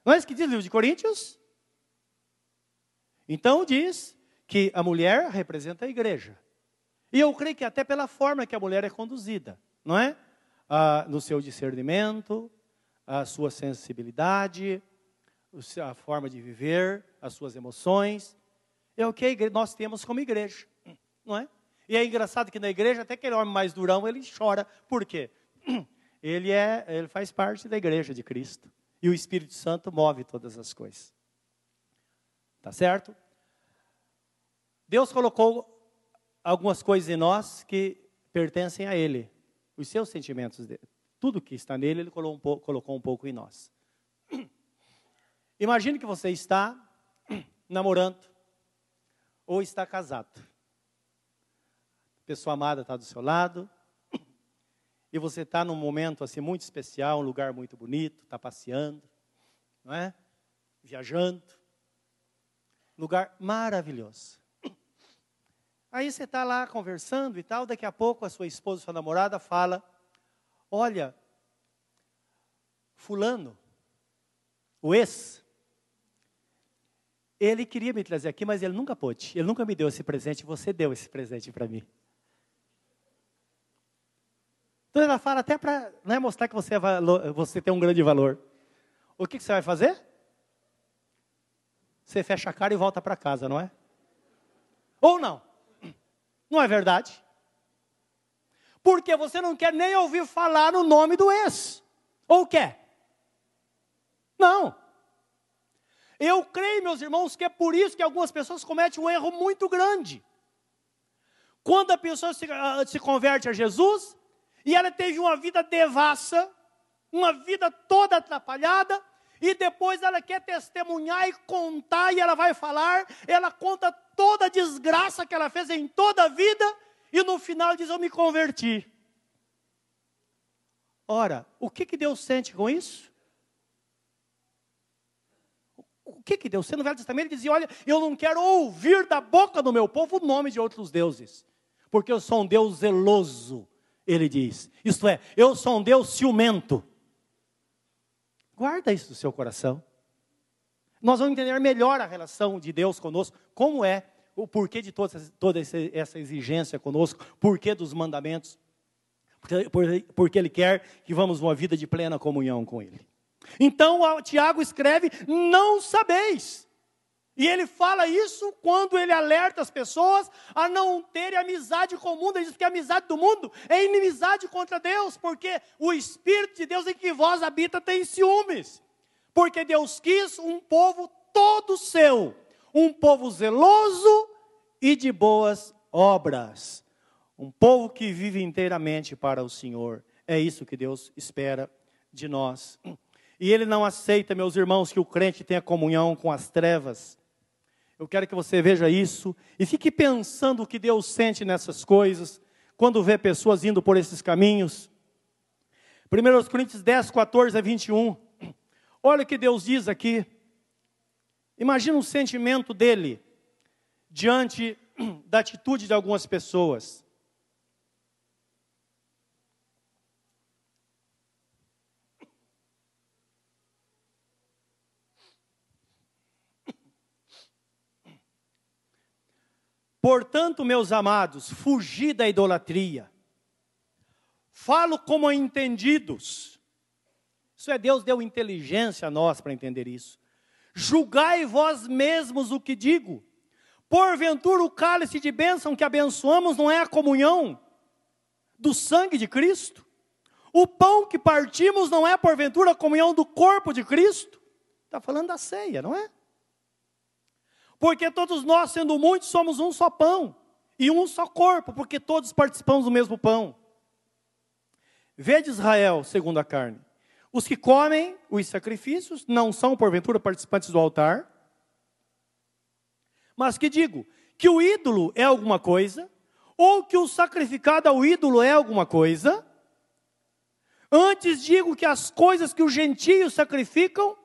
Não é isso que diz o livro de Coríntios? Então diz que a mulher representa a igreja. E eu creio que até pela forma que a mulher é conduzida, não é? Ah, no seu discernimento, a sua sensibilidade, a forma de viver, as suas emoções. É o que nós temos como igreja, não é? E é engraçado que na igreja, até aquele homem mais durão, ele chora. Por quê? [CLEARS THROAT] Ele, é, ele faz parte da igreja de Cristo. E o Espírito Santo move todas as coisas. Tá certo? Deus colocou algumas coisas em nós que pertencem a Ele. Os seus sentimentos. Tudo que está nele, Ele colocou um pouco, colocou um pouco em nós. Imagine que você está namorando ou está casado pessoa amada está do seu lado, e você está num momento assim muito especial, um lugar muito bonito, está passeando, não é? Viajando, lugar maravilhoso. Aí você está lá conversando e tal, daqui a pouco a sua esposa, sua namorada fala: Olha, Fulano, o ex, ele queria me trazer aqui, mas ele nunca pôde, ele nunca me deu esse presente, você deu esse presente para mim. Então ela fala até para né, mostrar que você, é você tem um grande valor. O que, que você vai fazer? Você fecha a cara e volta para casa, não é? Ou não? Não é verdade? Porque você não quer nem ouvir falar no nome do ex. Ou quer? Não. Eu creio, meus irmãos, que é por isso que algumas pessoas cometem um erro muito grande. Quando a pessoa se, uh, se converte a Jesus, e ela teve uma vida devassa, uma vida toda atrapalhada, e depois ela quer testemunhar e contar, e ela vai falar, ela conta toda a desgraça que ela fez em toda a vida, e no final diz: Eu me converti. Ora, o que, que Deus sente com isso? O que, que Deus sente? No Velho Testamento ele dizia: Olha, eu não quero ouvir da boca do meu povo o nome de outros deuses, porque eu sou um Deus zeloso ele diz. Isto é, eu sou um Deus ciumento. Guarda isso no seu coração. Nós vamos entender melhor a relação de Deus conosco, como é, o porquê de toda, toda essa exigência conosco, porquê dos mandamentos, porque, porque Ele quer que vamos uma vida de plena comunhão com Ele. Então, Tiago escreve: Não sabeis. E ele fala isso quando ele alerta as pessoas a não terem amizade com o mundo. Ele diz que a amizade do mundo é inimizade contra Deus, porque o Espírito de Deus em que vós habita tem ciúmes. Porque Deus quis um povo todo seu, um povo zeloso e de boas obras. Um povo que vive inteiramente para o Senhor. É isso que Deus espera de nós. E Ele não aceita, meus irmãos, que o crente tenha comunhão com as trevas eu quero que você veja isso e fique pensando o que Deus sente nessas coisas, quando vê pessoas indo por esses caminhos. 1 Coríntios 10, 14 a 21. Olha o que Deus diz aqui. Imagina o sentimento dele diante [CLEARS THROAT] da atitude de algumas pessoas. Portanto, meus amados, fugi da idolatria. Falo como entendidos. Isso é, Deus deu inteligência a nós para entender isso. Julgai vós mesmos o que digo. Porventura o cálice de bênção que abençoamos não é a comunhão do sangue de Cristo? O pão que partimos não é porventura a comunhão do corpo de Cristo? Está falando da ceia, não é? Porque todos nós, sendo muitos, somos um só pão e um só corpo, porque todos participamos do mesmo pão. Vede Israel, segundo a carne. Os que comem os sacrifícios não são, porventura, participantes do altar. Mas que digo? Que o ídolo é alguma coisa, ou que o sacrificado ao ídolo é alguma coisa. Antes digo que as coisas que os gentios sacrificam,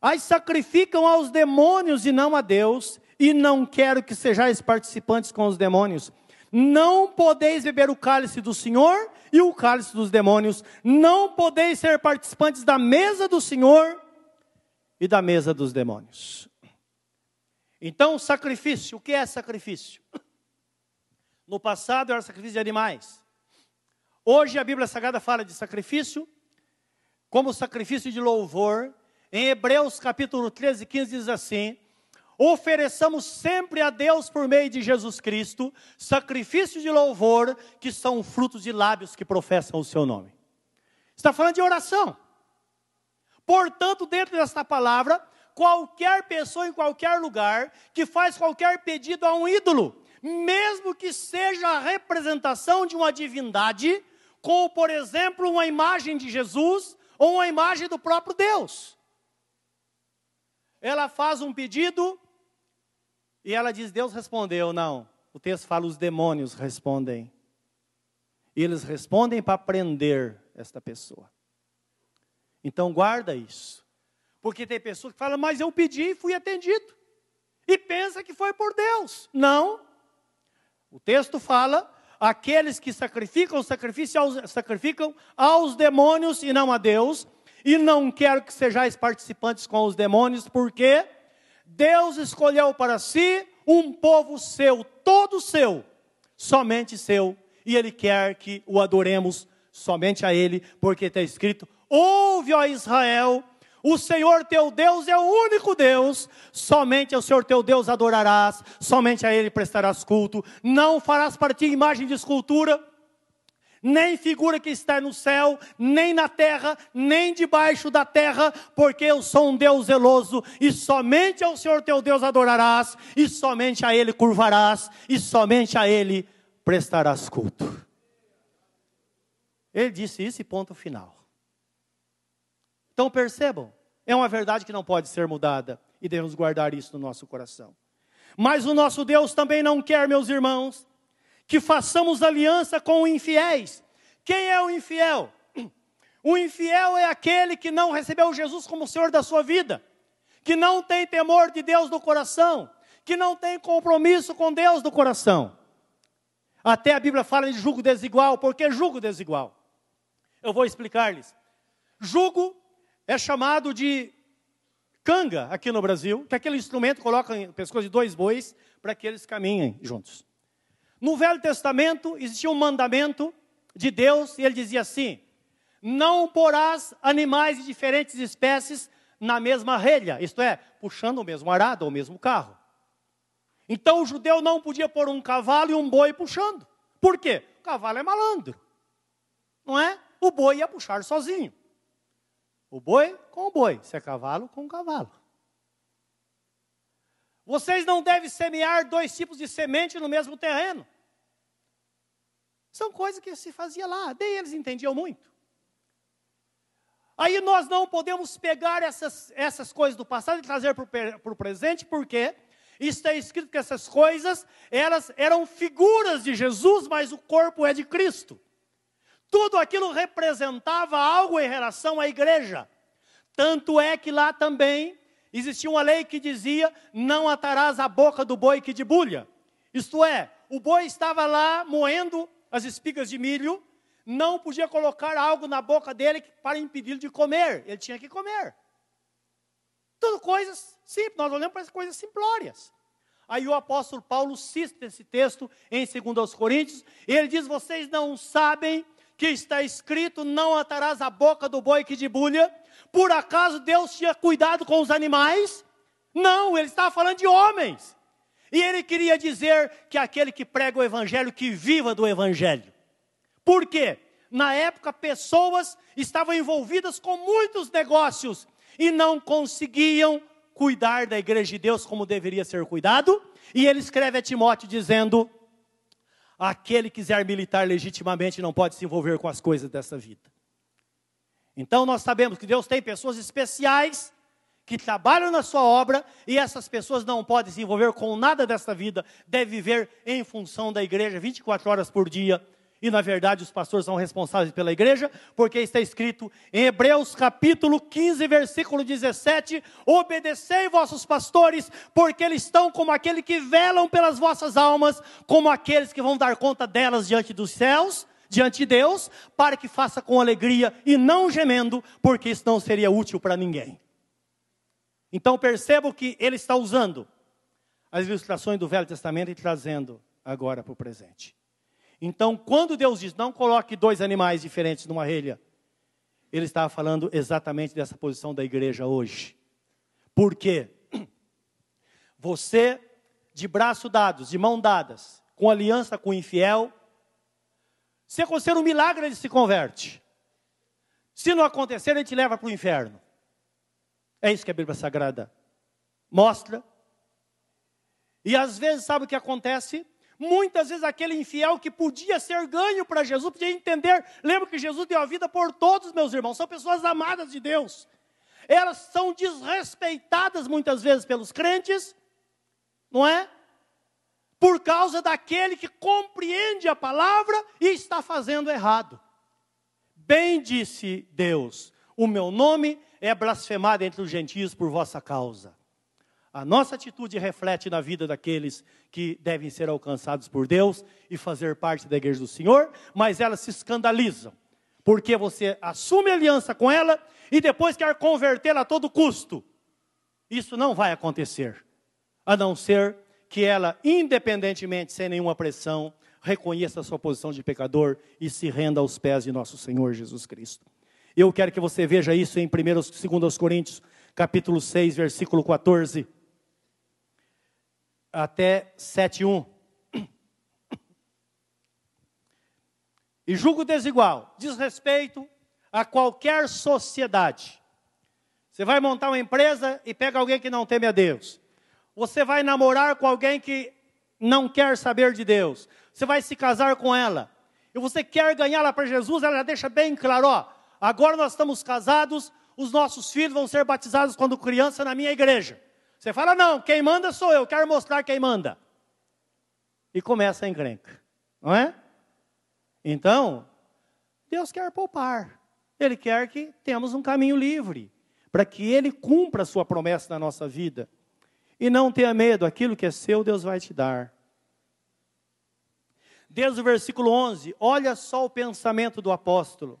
as sacrificam aos demônios e não a Deus, e não quero que sejais participantes com os demônios. Não podeis beber o cálice do Senhor e o cálice dos demônios. Não podeis ser participantes da mesa do Senhor e da mesa dos demônios. Então, sacrifício, o que é sacrifício? No passado era sacrifício de animais. Hoje a Bíblia Sagrada fala de sacrifício como sacrifício de louvor em Hebreus capítulo 13, 15 diz assim: ofereçamos sempre a Deus por meio de Jesus Cristo sacrifícios de louvor, que são frutos de lábios que professam o seu nome. Está falando de oração. Portanto, dentro desta palavra, qualquer pessoa em qualquer lugar que faz qualquer pedido a um ídolo, mesmo que seja a representação de uma divindade, como por exemplo uma imagem de Jesus ou uma imagem do próprio Deus. Ela faz um pedido e ela diz: Deus respondeu. Não, o texto fala: os demônios respondem. E eles respondem para prender esta pessoa. Então guarda isso. Porque tem pessoas que falam, mas eu pedi e fui atendido. E pensa que foi por Deus. Não. O texto fala: aqueles que sacrificam, sacrifício aos, sacrificam aos demônios e não a Deus. E não quero que sejais participantes com os demônios, porque Deus escolheu para si um povo seu, todo seu, somente seu, e Ele quer que o adoremos somente a Ele, porque está escrito: Ouve, ó Israel, o Senhor teu Deus é o único Deus, somente ao Senhor teu Deus adorarás, somente a Ele prestarás culto, não farás para ti imagem de escultura, nem figura que está no céu, nem na terra, nem debaixo da terra, porque eu sou um Deus zeloso, e somente ao Senhor teu Deus adorarás, e somente a Ele curvarás, e somente a Ele prestarás culto. Ele disse isso e ponto final. Então percebam, é uma verdade que não pode ser mudada, e devemos guardar isso no nosso coração. Mas o nosso Deus também não quer, meus irmãos, que façamos aliança com infiéis. Quem é o infiel? O infiel é aquele que não recebeu Jesus como Senhor da sua vida, que não tem temor de Deus no coração, que não tem compromisso com Deus no coração. Até a Bíblia fala de jugo desigual, por que jugo desigual? Eu vou explicar-lhes. Jugo é chamado de canga aqui no Brasil, que é aquele instrumento coloca em pescoço de dois bois para que eles caminhem juntos. No Velho Testamento existia um mandamento de Deus e ele dizia assim: Não porás animais de diferentes espécies na mesma relha, isto é, puxando o mesmo arado ou o mesmo carro. Então o judeu não podia pôr um cavalo e um boi puxando. Por quê? O cavalo é malandro. Não é? O boi ia puxar sozinho. O boi com o boi, se é cavalo com o cavalo. Vocês não devem semear dois tipos de semente no mesmo terreno. São coisas que se fazia lá, daí eles entendiam muito. Aí nós não podemos pegar essas, essas coisas do passado e trazer para o presente, porque está escrito que essas coisas, elas eram figuras de Jesus, mas o corpo é de Cristo. Tudo aquilo representava algo em relação à igreja. Tanto é que lá também existia uma lei que dizia: não atarás a boca do boi que debulha. Isto é, o boi estava lá moendo as espigas de milho, não podia colocar algo na boca dele para impedir de comer, ele tinha que comer. Tudo coisas simples, nós olhamos para as coisas simplórias. Aí o apóstolo Paulo cita esse texto em 2 Coríntios, e ele diz: Vocês não sabem que está escrito: Não atarás a boca do boi que debulha, por acaso Deus tinha cuidado com os animais? Não, ele estava falando de homens. E ele queria dizer que aquele que prega o evangelho, que viva do evangelho. Por quê? Na época, pessoas estavam envolvidas com muitos negócios e não conseguiam cuidar da igreja de Deus como deveria ser cuidado. E ele escreve a Timóteo dizendo: aquele que quiser militar legitimamente não pode se envolver com as coisas dessa vida. Então nós sabemos que Deus tem pessoas especiais que trabalham na sua obra e essas pessoas não podem se envolver com nada dessa vida, devem viver em função da igreja 24 horas por dia. E na verdade os pastores são responsáveis pela igreja, porque está escrito em Hebreus capítulo 15, versículo 17: Obedecei vossos pastores, porque eles estão como aquele que velam pelas vossas almas, como aqueles que vão dar conta delas diante dos céus diante de Deus, para que faça com alegria e não gemendo, porque isso não seria útil para ninguém. Então percebo que ele está usando as ilustrações do Velho Testamento e trazendo agora para o presente. Então, quando Deus diz, não coloque dois animais diferentes numa relha, ele estava falando exatamente dessa posição da igreja hoje. Por quê? [CLEARS THROAT] Você, de braço dados, de mão dadas, com aliança com o infiel, se acontecer um milagre, ele se converte. Se não acontecer, ele te leva para o inferno. É isso que a Bíblia Sagrada mostra. E às vezes, sabe o que acontece? Muitas vezes aquele infiel que podia ser ganho para Jesus, podia entender. Lembra que Jesus deu a vida por todos, meus irmãos. São pessoas amadas de Deus. Elas são desrespeitadas muitas vezes pelos crentes, não é? Por causa daquele que compreende a palavra e está fazendo errado. Bem disse Deus: o meu nome é blasfemado entre os gentios por vossa causa. A nossa atitude reflete na vida daqueles que devem ser alcançados por Deus e fazer parte da igreja do Senhor, mas elas se escandalizam, porque você assume aliança com ela e depois quer convertê-la a todo custo. Isso não vai acontecer, a não ser que ela, independentemente, sem nenhuma pressão, reconheça a sua posição de pecador e se renda aos pés de nosso Senhor Jesus Cristo. Eu quero que você veja isso em 1 2 Coríntios, capítulo 6, versículo 14 até 7:1. E julgo desigual, desrespeito a qualquer sociedade. Você vai montar uma empresa e pega alguém que não teme a Deus. Você vai namorar com alguém que não quer saber de Deus. Você vai se casar com ela. E você quer ganhá-la para Jesus, ela já deixa bem claro, ó, agora nós estamos casados, os nossos filhos vão ser batizados quando criança na minha igreja. Você fala, não, quem manda sou eu, quero mostrar quem manda. E começa a encrenca, não é? Então, Deus quer poupar. Ele quer que tenhamos um caminho livre, para que Ele cumpra a sua promessa na nossa vida. E não tenha medo, aquilo que é seu, Deus vai te dar. Desde o versículo 11, olha só o pensamento do apóstolo.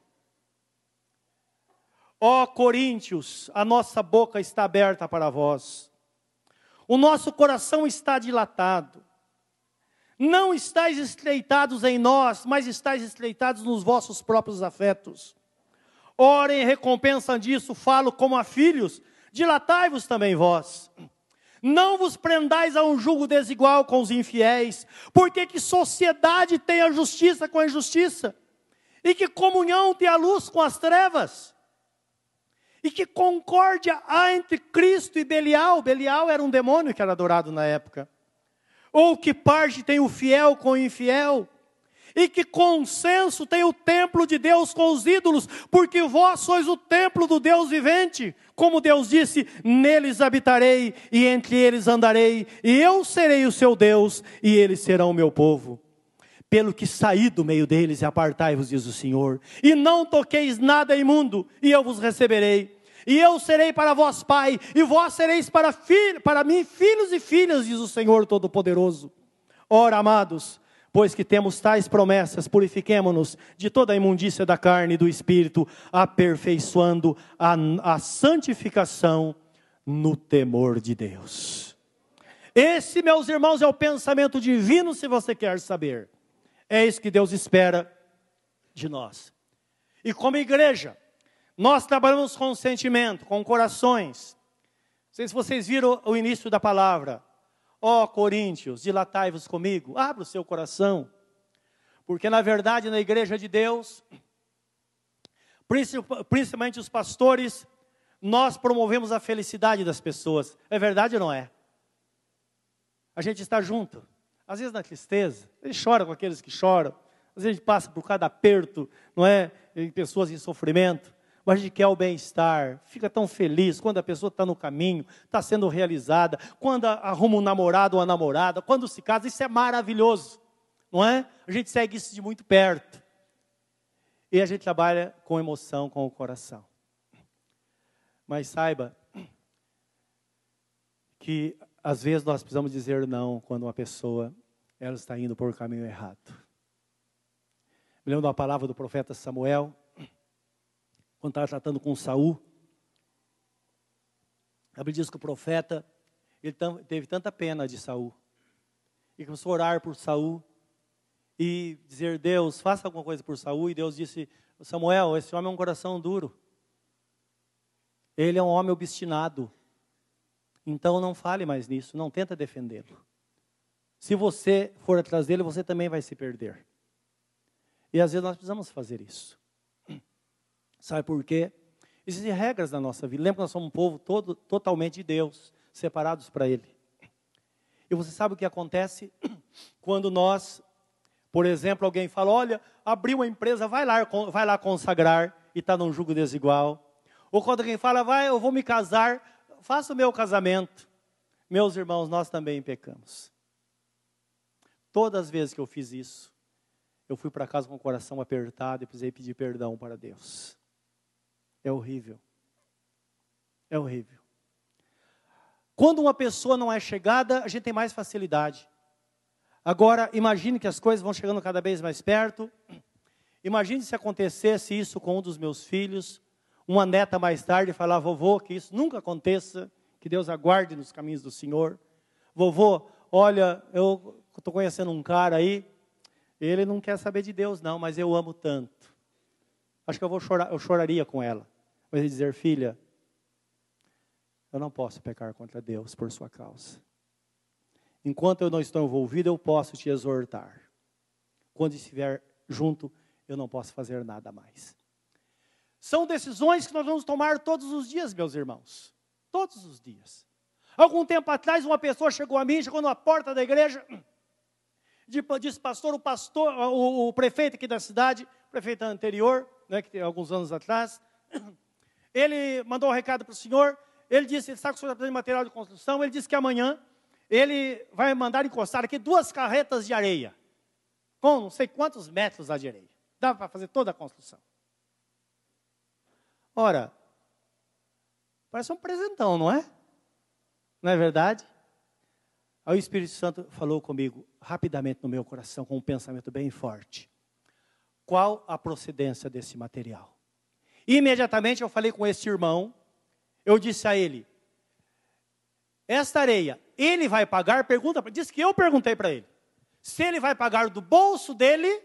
Ó Coríntios, a nossa boca está aberta para vós o nosso coração está dilatado. Não estáis estreitados em nós, mas estáis estreitados nos vossos próprios afetos. Ora, em recompensa disso, falo como a filhos, dilatai-vos também vós. Não vos prendais a um julgo desigual com os infiéis, porque que sociedade tem a justiça com a injustiça? E que comunhão tem a luz com as trevas? E que concórdia há entre Cristo e Belial? Belial era um demônio que era adorado na época. Ou que parte tem o fiel com o infiel? E que consenso tem o templo de Deus com os ídolos? Porque vós sois o templo do Deus vivente. Como Deus disse: Neles habitarei e entre eles andarei, e eu serei o seu Deus, e eles serão o meu povo pelo que saí do meio deles e apartai-vos, diz o Senhor, e não toqueis nada imundo, e eu vos receberei. E eu serei para vós pai, e vós sereis para, para mim filhos e filhas, diz o Senhor Todo-Poderoso. Ora, amados, pois que temos tais promessas, purifiquemo-nos de toda a imundícia da carne e do espírito, aperfeiçoando a, a santificação no temor de Deus. Esse, meus irmãos, é o pensamento divino, se você quer saber. É isso que Deus espera de nós. E como igreja, nós trabalhamos com sentimento, com corações. Não sei se vocês viram o início da palavra. Ó oh, Coríntios, dilatai-vos comigo, abra o seu coração. Porque na verdade, na igreja de Deus, principalmente os pastores, nós promovemos a felicidade das pessoas. É verdade ou não é? A gente está junto às vezes na tristeza, ele chora com aqueles que choram, às vezes a gente passa por cada aperto, não é? Em pessoas em sofrimento, mas a gente quer o bem-estar, fica tão feliz quando a pessoa está no caminho, está sendo realizada, quando arruma um namorado ou uma namorada, quando se casa, isso é maravilhoso, não é? A gente segue isso de muito perto. E a gente trabalha com emoção, com o coração. Mas saiba que às vezes nós precisamos dizer não quando uma pessoa ela está indo por um caminho errado. Me lembro da palavra do profeta Samuel, quando estava tratando com Saul. A Bíblia diz que o profeta ele teve tanta pena de Saul. E começou a orar por Saul e dizer, Deus, faça alguma coisa por Saul. E Deus disse, Samuel, esse homem é um coração duro. Ele é um homem obstinado. Então não fale mais nisso, não tenta defendê-lo. Se você for atrás dele, você também vai se perder. E às vezes nós precisamos fazer isso. Sabe por quê? Existem regras na nossa vida. Lembra que nós somos um povo todo, totalmente de Deus, separados para Ele. E você sabe o que acontece [CLEARS THROAT] quando nós, por exemplo, alguém fala: olha, abriu uma empresa, vai lá, vai lá consagrar e está num jugo desigual. Ou quando alguém fala, vai, eu vou me casar, faça o meu casamento. Meus irmãos, nós também pecamos. Todas as vezes que eu fiz isso, eu fui para casa com o coração apertado e precisei pedir perdão para Deus. É horrível. É horrível. Quando uma pessoa não é chegada, a gente tem mais facilidade. Agora, imagine que as coisas vão chegando cada vez mais perto. Imagine se acontecesse isso com um dos meus filhos, uma neta mais tarde falar, vovô, que isso nunca aconteça, que Deus aguarde nos caminhos do Senhor. Vovô, olha, eu estou conhecendo um cara aí, ele não quer saber de Deus não, mas eu amo tanto. Acho que eu vou chorar, eu choraria com ela. Mas dizer, filha, eu não posso pecar contra Deus por sua causa. Enquanto eu não estou envolvido, eu posso te exortar. Quando estiver junto, eu não posso fazer nada mais. São decisões que nós vamos tomar todos os dias, meus irmãos. Todos os dias. Algum tempo atrás, uma pessoa chegou a mim, chegou na porta da igreja, disse, pastor, o pastor, o, o prefeito aqui da cidade, prefeito anterior, né, que tem alguns anos atrás, [CLEARS THROAT] ele mandou um recado para o senhor, ele disse, ele está com o senhor de material de construção, ele disse que amanhã ele vai mandar encostar aqui duas carretas de areia, com não sei quantos metros de areia. Dá para fazer toda a construção. Ora, parece um presentão, não é? Não é verdade? Aí o Espírito Santo falou comigo rapidamente no meu coração, com um pensamento bem forte. Qual a procedência desse material? Imediatamente eu falei com esse irmão, eu disse a ele: Esta areia, ele vai pagar? Pergunta, diz que eu perguntei para ele. Se ele vai pagar do bolso dele,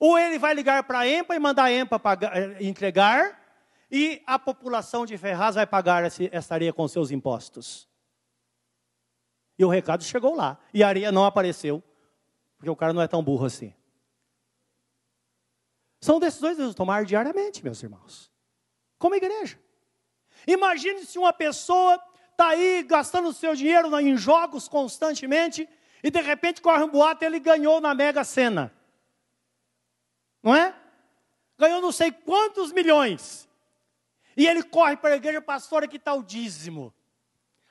ou ele vai ligar para a EMPA e mandar a EMPA pagar, eh, entregar, e a população de Ferraz vai pagar essa areia com seus impostos. E o recado chegou lá. E a areia não apareceu, porque o cara não é tão burro assim. São decisões que tomar diariamente, meus irmãos. Como igreja. Imagine se uma pessoa está aí gastando seu dinheiro em jogos constantemente e de repente corre um boato ele ganhou na Mega Sena. Não é? Ganhou não sei quantos milhões. E ele corre para a igreja, pastor, aqui está o dízimo.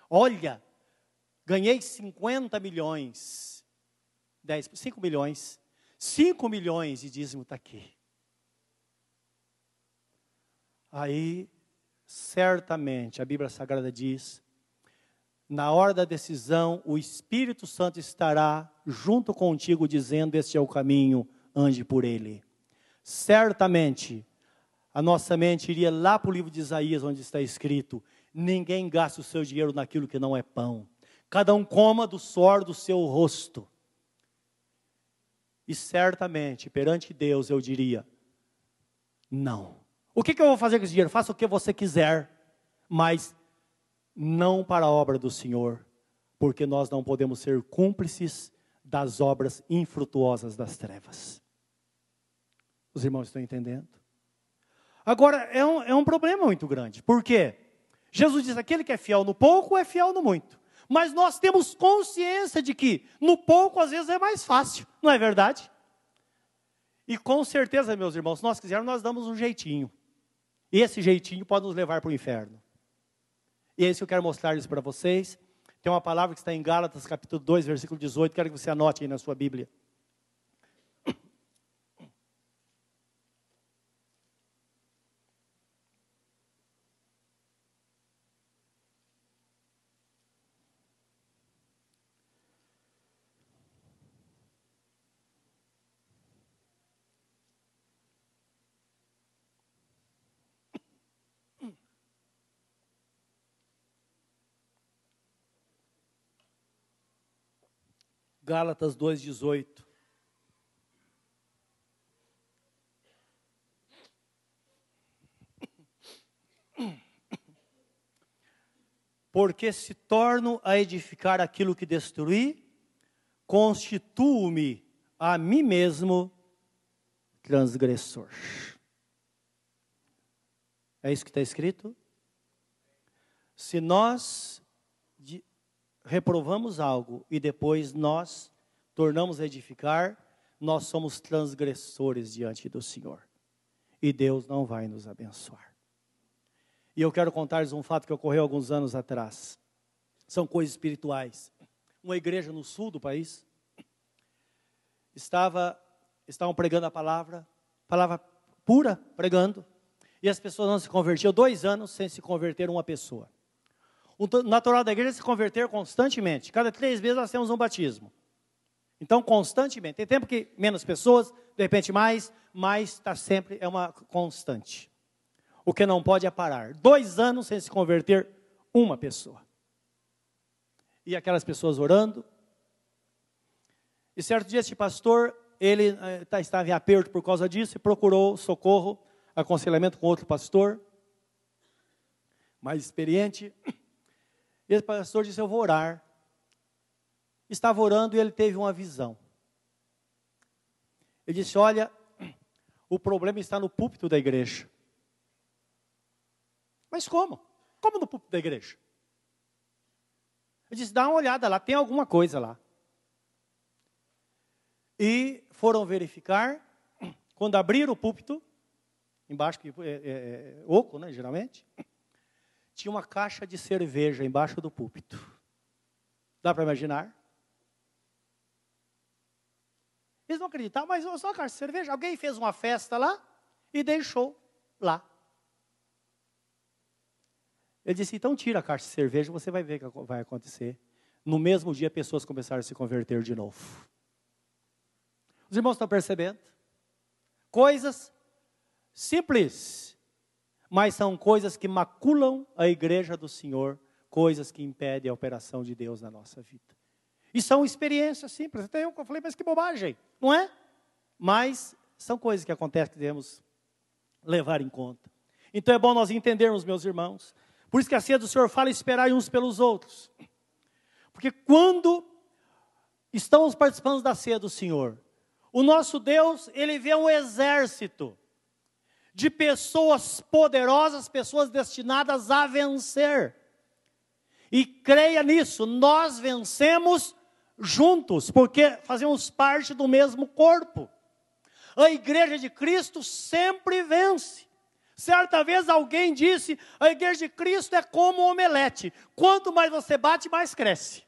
Olha, ganhei 50 milhões. 10, 5 milhões. 5 milhões de dízimo está aqui. Aí, certamente, a Bíblia Sagrada diz: na hora da decisão, o Espírito Santo estará junto contigo, dizendo: Este é o caminho, ande por ele. Certamente, a nossa mente iria lá para o livro de Isaías, onde está escrito: Ninguém gasta o seu dinheiro naquilo que não é pão. Cada um coma do suor do seu rosto. E certamente, perante Deus, eu diria: Não. O que, que eu vou fazer com esse dinheiro? Faça o que você quiser, mas não para a obra do Senhor, porque nós não podemos ser cúmplices das obras infrutuosas das trevas. Os irmãos estão entendendo? Agora, é um, é um problema muito grande, por quê? Jesus diz: aquele que é fiel no pouco é fiel no muito. Mas nós temos consciência de que no pouco às vezes é mais fácil, não é verdade? E com certeza, meus irmãos, se nós quisermos, nós damos um jeitinho. Esse jeitinho pode nos levar para o inferno. E é isso que eu quero mostrar isso para vocês. Tem uma palavra que está em Gálatas, capítulo 2, versículo 18. Quero que você anote aí na sua Bíblia. Gálatas 2,18. Porque se torno a edificar aquilo que destruí, constituo-me a mim mesmo transgressor. É isso que está escrito? Se nós reprovamos algo e depois nós tornamos a edificar, nós somos transgressores diante do Senhor. E Deus não vai nos abençoar. E eu quero contar-lhes um fato que ocorreu alguns anos atrás. São coisas espirituais. Uma igreja no sul do país estava estavam pregando a palavra, palavra pura, pregando, e as pessoas não se convertiam. Dois anos sem se converter uma pessoa. O natural da igreja é se converter constantemente. Cada três meses nós temos um batismo. Então, constantemente. Tem tempo que menos pessoas, de repente mais, mas está sempre, é uma constante. O que não pode é parar. Dois anos sem se converter uma pessoa. E aquelas pessoas orando. E certo dia, este pastor, ele eh, estava em aperto por causa disso e procurou socorro, aconselhamento com outro pastor, mais experiente. Esse pastor disse: Eu vou orar. Estava orando e ele teve uma visão. Ele disse: Olha, o problema está no púlpito da igreja. Mas como? Como no púlpito da igreja? Ele disse: Dá uma olhada lá, tem alguma coisa lá. E foram verificar. Quando abriram o púlpito, embaixo que é, é, é oco, né, geralmente tinha uma caixa de cerveja embaixo do púlpito. Dá para imaginar? Eles não acreditavam, mas só uma caixa de cerveja. Alguém fez uma festa lá e deixou lá. Ele disse: então tira a caixa de cerveja, você vai ver o que vai acontecer. No mesmo dia, pessoas começaram a se converter de novo. Os irmãos estão percebendo? Coisas simples mas são coisas que maculam a igreja do Senhor, coisas que impedem a operação de Deus na nossa vida. E são experiências simples. Até eu falei, mas que bobagem, não é? Mas são coisas que acontecem que devemos levar em conta. Então é bom nós entendermos, meus irmãos. Por isso que a ceia do Senhor fala esperar uns pelos outros. Porque quando estamos participando da ceia do Senhor, o nosso Deus, ele vê um exército de pessoas poderosas, pessoas destinadas a vencer. E creia nisso, nós vencemos juntos, porque fazemos parte do mesmo corpo. A igreja de Cristo sempre vence. Certa vez alguém disse: a igreja de Cristo é como um omelete. Quanto mais você bate, mais cresce.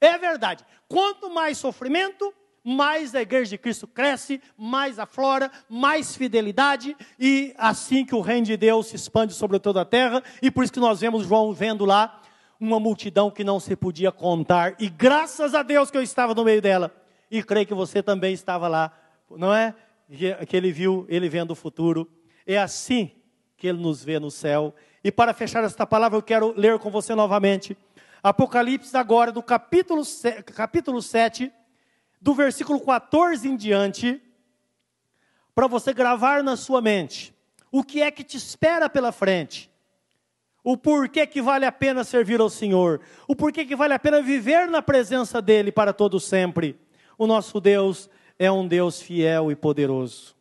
É verdade. Quanto mais sofrimento, mais a igreja de Cristo cresce, mais aflora, mais fidelidade, e assim que o reino de Deus se expande sobre toda a terra, e por isso que nós vemos João vendo lá uma multidão que não se podia contar, e graças a Deus que eu estava no meio dela, e creio que você também estava lá, não é? Que ele viu, ele vendo o futuro, é assim que ele nos vê no céu. E para fechar esta palavra, eu quero ler com você novamente. Apocalipse agora, do capítulo, capítulo 7, do versículo 14 em diante, para você gravar na sua mente o que é que te espera pela frente, o porquê que vale a pena servir ao Senhor, o porquê que vale a pena viver na presença dEle para todo sempre. O nosso Deus é um Deus fiel e poderoso.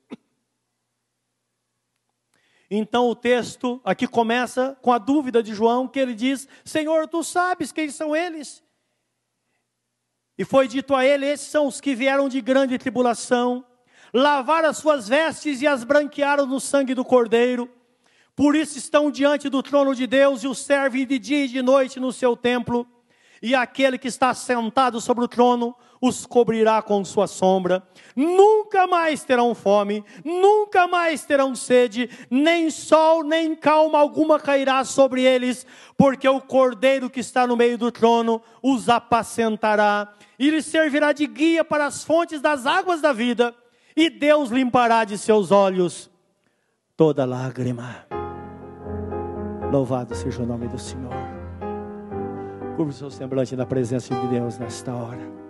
Então o texto aqui começa com a dúvida de João, que ele diz: Senhor, tu sabes quem são eles? E foi dito a ele: Esses são os que vieram de grande tribulação, lavaram as suas vestes e as branquearam no sangue do Cordeiro. Por isso estão diante do trono de Deus e o servem de dia e de noite no seu templo. E aquele que está sentado sobre o trono os cobrirá com sua sombra. Nunca mais terão fome, nunca mais terão sede, nem sol, nem calma alguma cairá sobre eles, porque o cordeiro que está no meio do trono os apacentará e lhes servirá de guia para as fontes das águas da vida, e Deus limpará de seus olhos toda lágrima. Louvado seja o nome do Senhor. Curva o seu semblante na presença de Deus nesta hora.